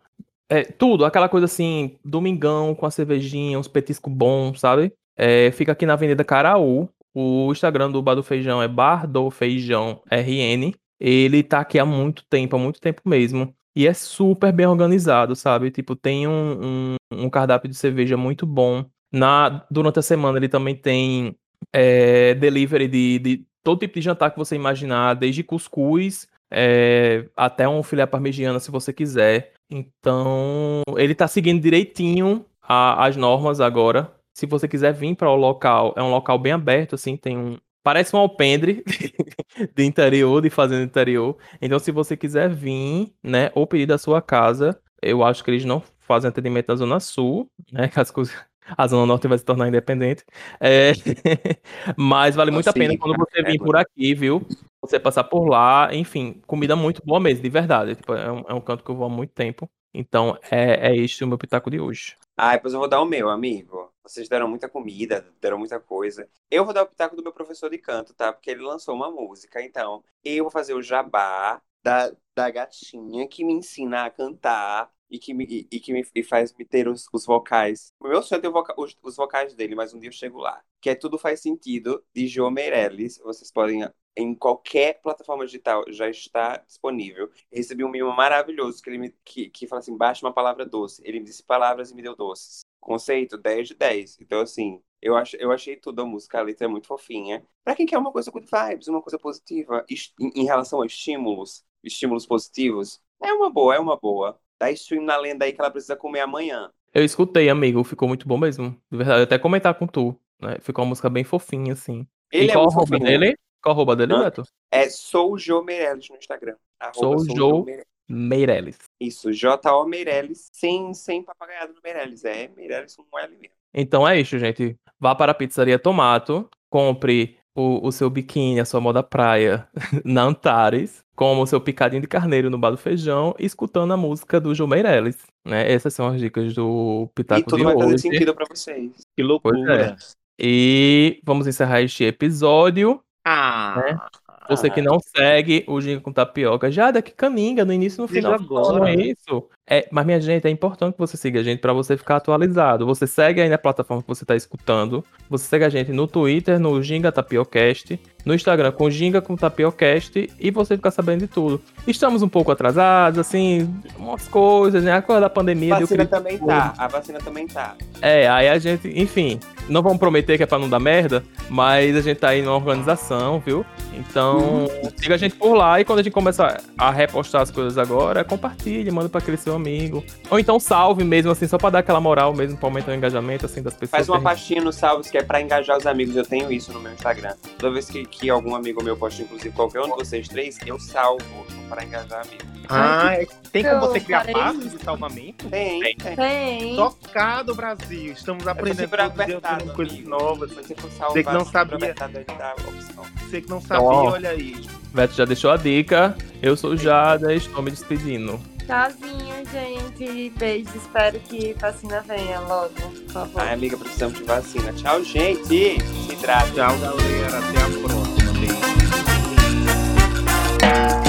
[SPEAKER 4] é, tudo, aquela coisa assim, domingão com a cervejinha, uns petiscos bons, sabe? É, fica aqui na Avenida Caraú. O Instagram do Bar do Feijão é Bar do Feijão RN. Ele tá aqui há muito tempo, há muito tempo mesmo. E é super bem organizado, sabe? Tipo, tem um, um, um cardápio de cerveja muito bom. Na, durante a semana ele também tem é, delivery de, de todo tipo de jantar que você imaginar, desde cuscuz é, até um filé parmegiana, se você quiser. Então, ele tá seguindo direitinho a- as normas agora. Se você quiser vir para o local, é um local bem aberto, assim, tem um. Parece um alpendre de interior, de fazenda interior. Então, se você quiser vir, né, ou pedir da sua casa, eu acho que eles não fazem atendimento na Zona Sul, né? Que as coisas. A Zona Norte vai se tornar independente. É, Mas vale muito a pena quando você
[SPEAKER 1] é
[SPEAKER 4] vir por aqui, viu? Você passar por lá, enfim, comida muito boa mesmo, de verdade. Tipo, é, um, é um canto que eu vou há muito tempo. Então, é, é este o meu pitaco de hoje.
[SPEAKER 1] Ah, depois eu vou dar o meu, amigo. Vocês deram muita comida, deram muita coisa. Eu vou dar o pitaco do meu professor de canto, tá? Porque ele lançou uma música. Então, eu vou fazer o jabá da, da gatinha que me ensina a cantar e que me, e, que me e faz me ter os, os vocais. O meu sonho é ter voca- os, os vocais dele, mas um dia eu chego lá. Que é Tudo Faz Sentido, de João Meirelles. Vocês podem, em qualquer plataforma digital, já está disponível. Eu recebi um mimo maravilhoso que ele me, que, que fala assim: baixa uma palavra doce. Ele me disse palavras e me deu doces. Conceito 10 de 10. Então, assim, eu, ach, eu achei tudo a música, a letra é muito fofinha. Pra quem quer uma coisa good vibes, uma coisa positiva, em, em relação a estímulos, estímulos positivos, é uma boa, é uma boa. Dá stream na lenda aí que ela precisa comer amanhã.
[SPEAKER 4] Eu escutei, amigo, ficou muito bom mesmo. De verdade, eu até comentar com tu. Né? Ficou uma música bem fofinha, assim.
[SPEAKER 1] Ele
[SPEAKER 4] e
[SPEAKER 1] é
[SPEAKER 4] qual
[SPEAKER 1] muito fofinho.
[SPEAKER 4] dele? Qual arroba dele,
[SPEAKER 1] Hã?
[SPEAKER 4] Beto?
[SPEAKER 1] É Sou Jo Meirelles no Instagram. Arroba
[SPEAKER 4] Sou
[SPEAKER 1] Sou
[SPEAKER 4] Jo-
[SPEAKER 1] Jo Meirelles.
[SPEAKER 4] Meirelles.
[SPEAKER 1] Isso, J-O Meirelles, sem, sem papagaiado no Meirelles. É Meirelles com um L mesmo.
[SPEAKER 4] Então é isso, gente. Vá para a Pizzaria Tomato, compre o, o seu biquíni, a sua moda praia na Antares, como o seu picadinho de carneiro no Bar do Feijão, escutando a música do João Meirelles. Né? Essas são as dicas do
[SPEAKER 1] E
[SPEAKER 4] Pitaco
[SPEAKER 1] tudo
[SPEAKER 4] de
[SPEAKER 1] vai fazer sentido pra vocês.
[SPEAKER 3] Que
[SPEAKER 4] é.
[SPEAKER 3] loucura.
[SPEAKER 4] E vamos encerrar este episódio.
[SPEAKER 3] Ah,
[SPEAKER 4] Você que não segue o Ginga com Tapioca, já daqui caminga, no início e no final.
[SPEAKER 3] agora.
[SPEAKER 4] É isso. É, mas, minha gente, é importante que você siga a gente para você ficar atualizado. Você segue aí na plataforma que você está escutando. Você segue a gente no Twitter, no Ginga Tapiocast, no Instagram com Ginga com Tapiocast e você fica sabendo de tudo. Estamos um pouco atrasados, assim, umas coisas, né? A coisa da pandemia.
[SPEAKER 1] A vacina também tá. A vacina também tá.
[SPEAKER 4] É, aí a gente, enfim, não vamos prometer que é pra não dar merda, mas a gente tá aí numa organização, viu? Então, siga a gente por lá e quando a gente começar a repostar as coisas agora, compartilhe, manda pra aquele seu amigo. Ou então salve mesmo, assim, só pra dar aquela moral mesmo, pra aumentar o engajamento, assim, das pessoas.
[SPEAKER 1] Faz uma
[SPEAKER 4] que
[SPEAKER 1] pastinha no Salves que é pra engajar os amigos. Eu tenho isso no meu Instagram. Toda vez que, que algum amigo meu posta, inclusive qualquer um de vocês três, eu salvo para engajar amigos.
[SPEAKER 3] Ah, é- tem como você criar
[SPEAKER 2] farei
[SPEAKER 3] passos de salvamento?
[SPEAKER 1] Tem, tem.
[SPEAKER 2] Tem.
[SPEAKER 3] Tocado, Brasil. Estamos aprendendo
[SPEAKER 1] apertado,
[SPEAKER 3] coisas
[SPEAKER 1] amigo.
[SPEAKER 3] novas.
[SPEAKER 1] Você for
[SPEAKER 3] Você
[SPEAKER 1] salvar,
[SPEAKER 3] que não sabia.
[SPEAKER 1] apertado, ele dá a opção.
[SPEAKER 3] Você que não sabia, olha aí.
[SPEAKER 4] Veto já deixou a dica. Eu sou Jada e estou me despedindo.
[SPEAKER 2] Tchauzinho, gente. Beijo. Espero que vacina venha logo, por favor.
[SPEAKER 1] Ai, amiga, precisamos de vacina. Tchau, gente. Se hidrata.
[SPEAKER 3] Tchau, galera. Até a próxima. Beijo.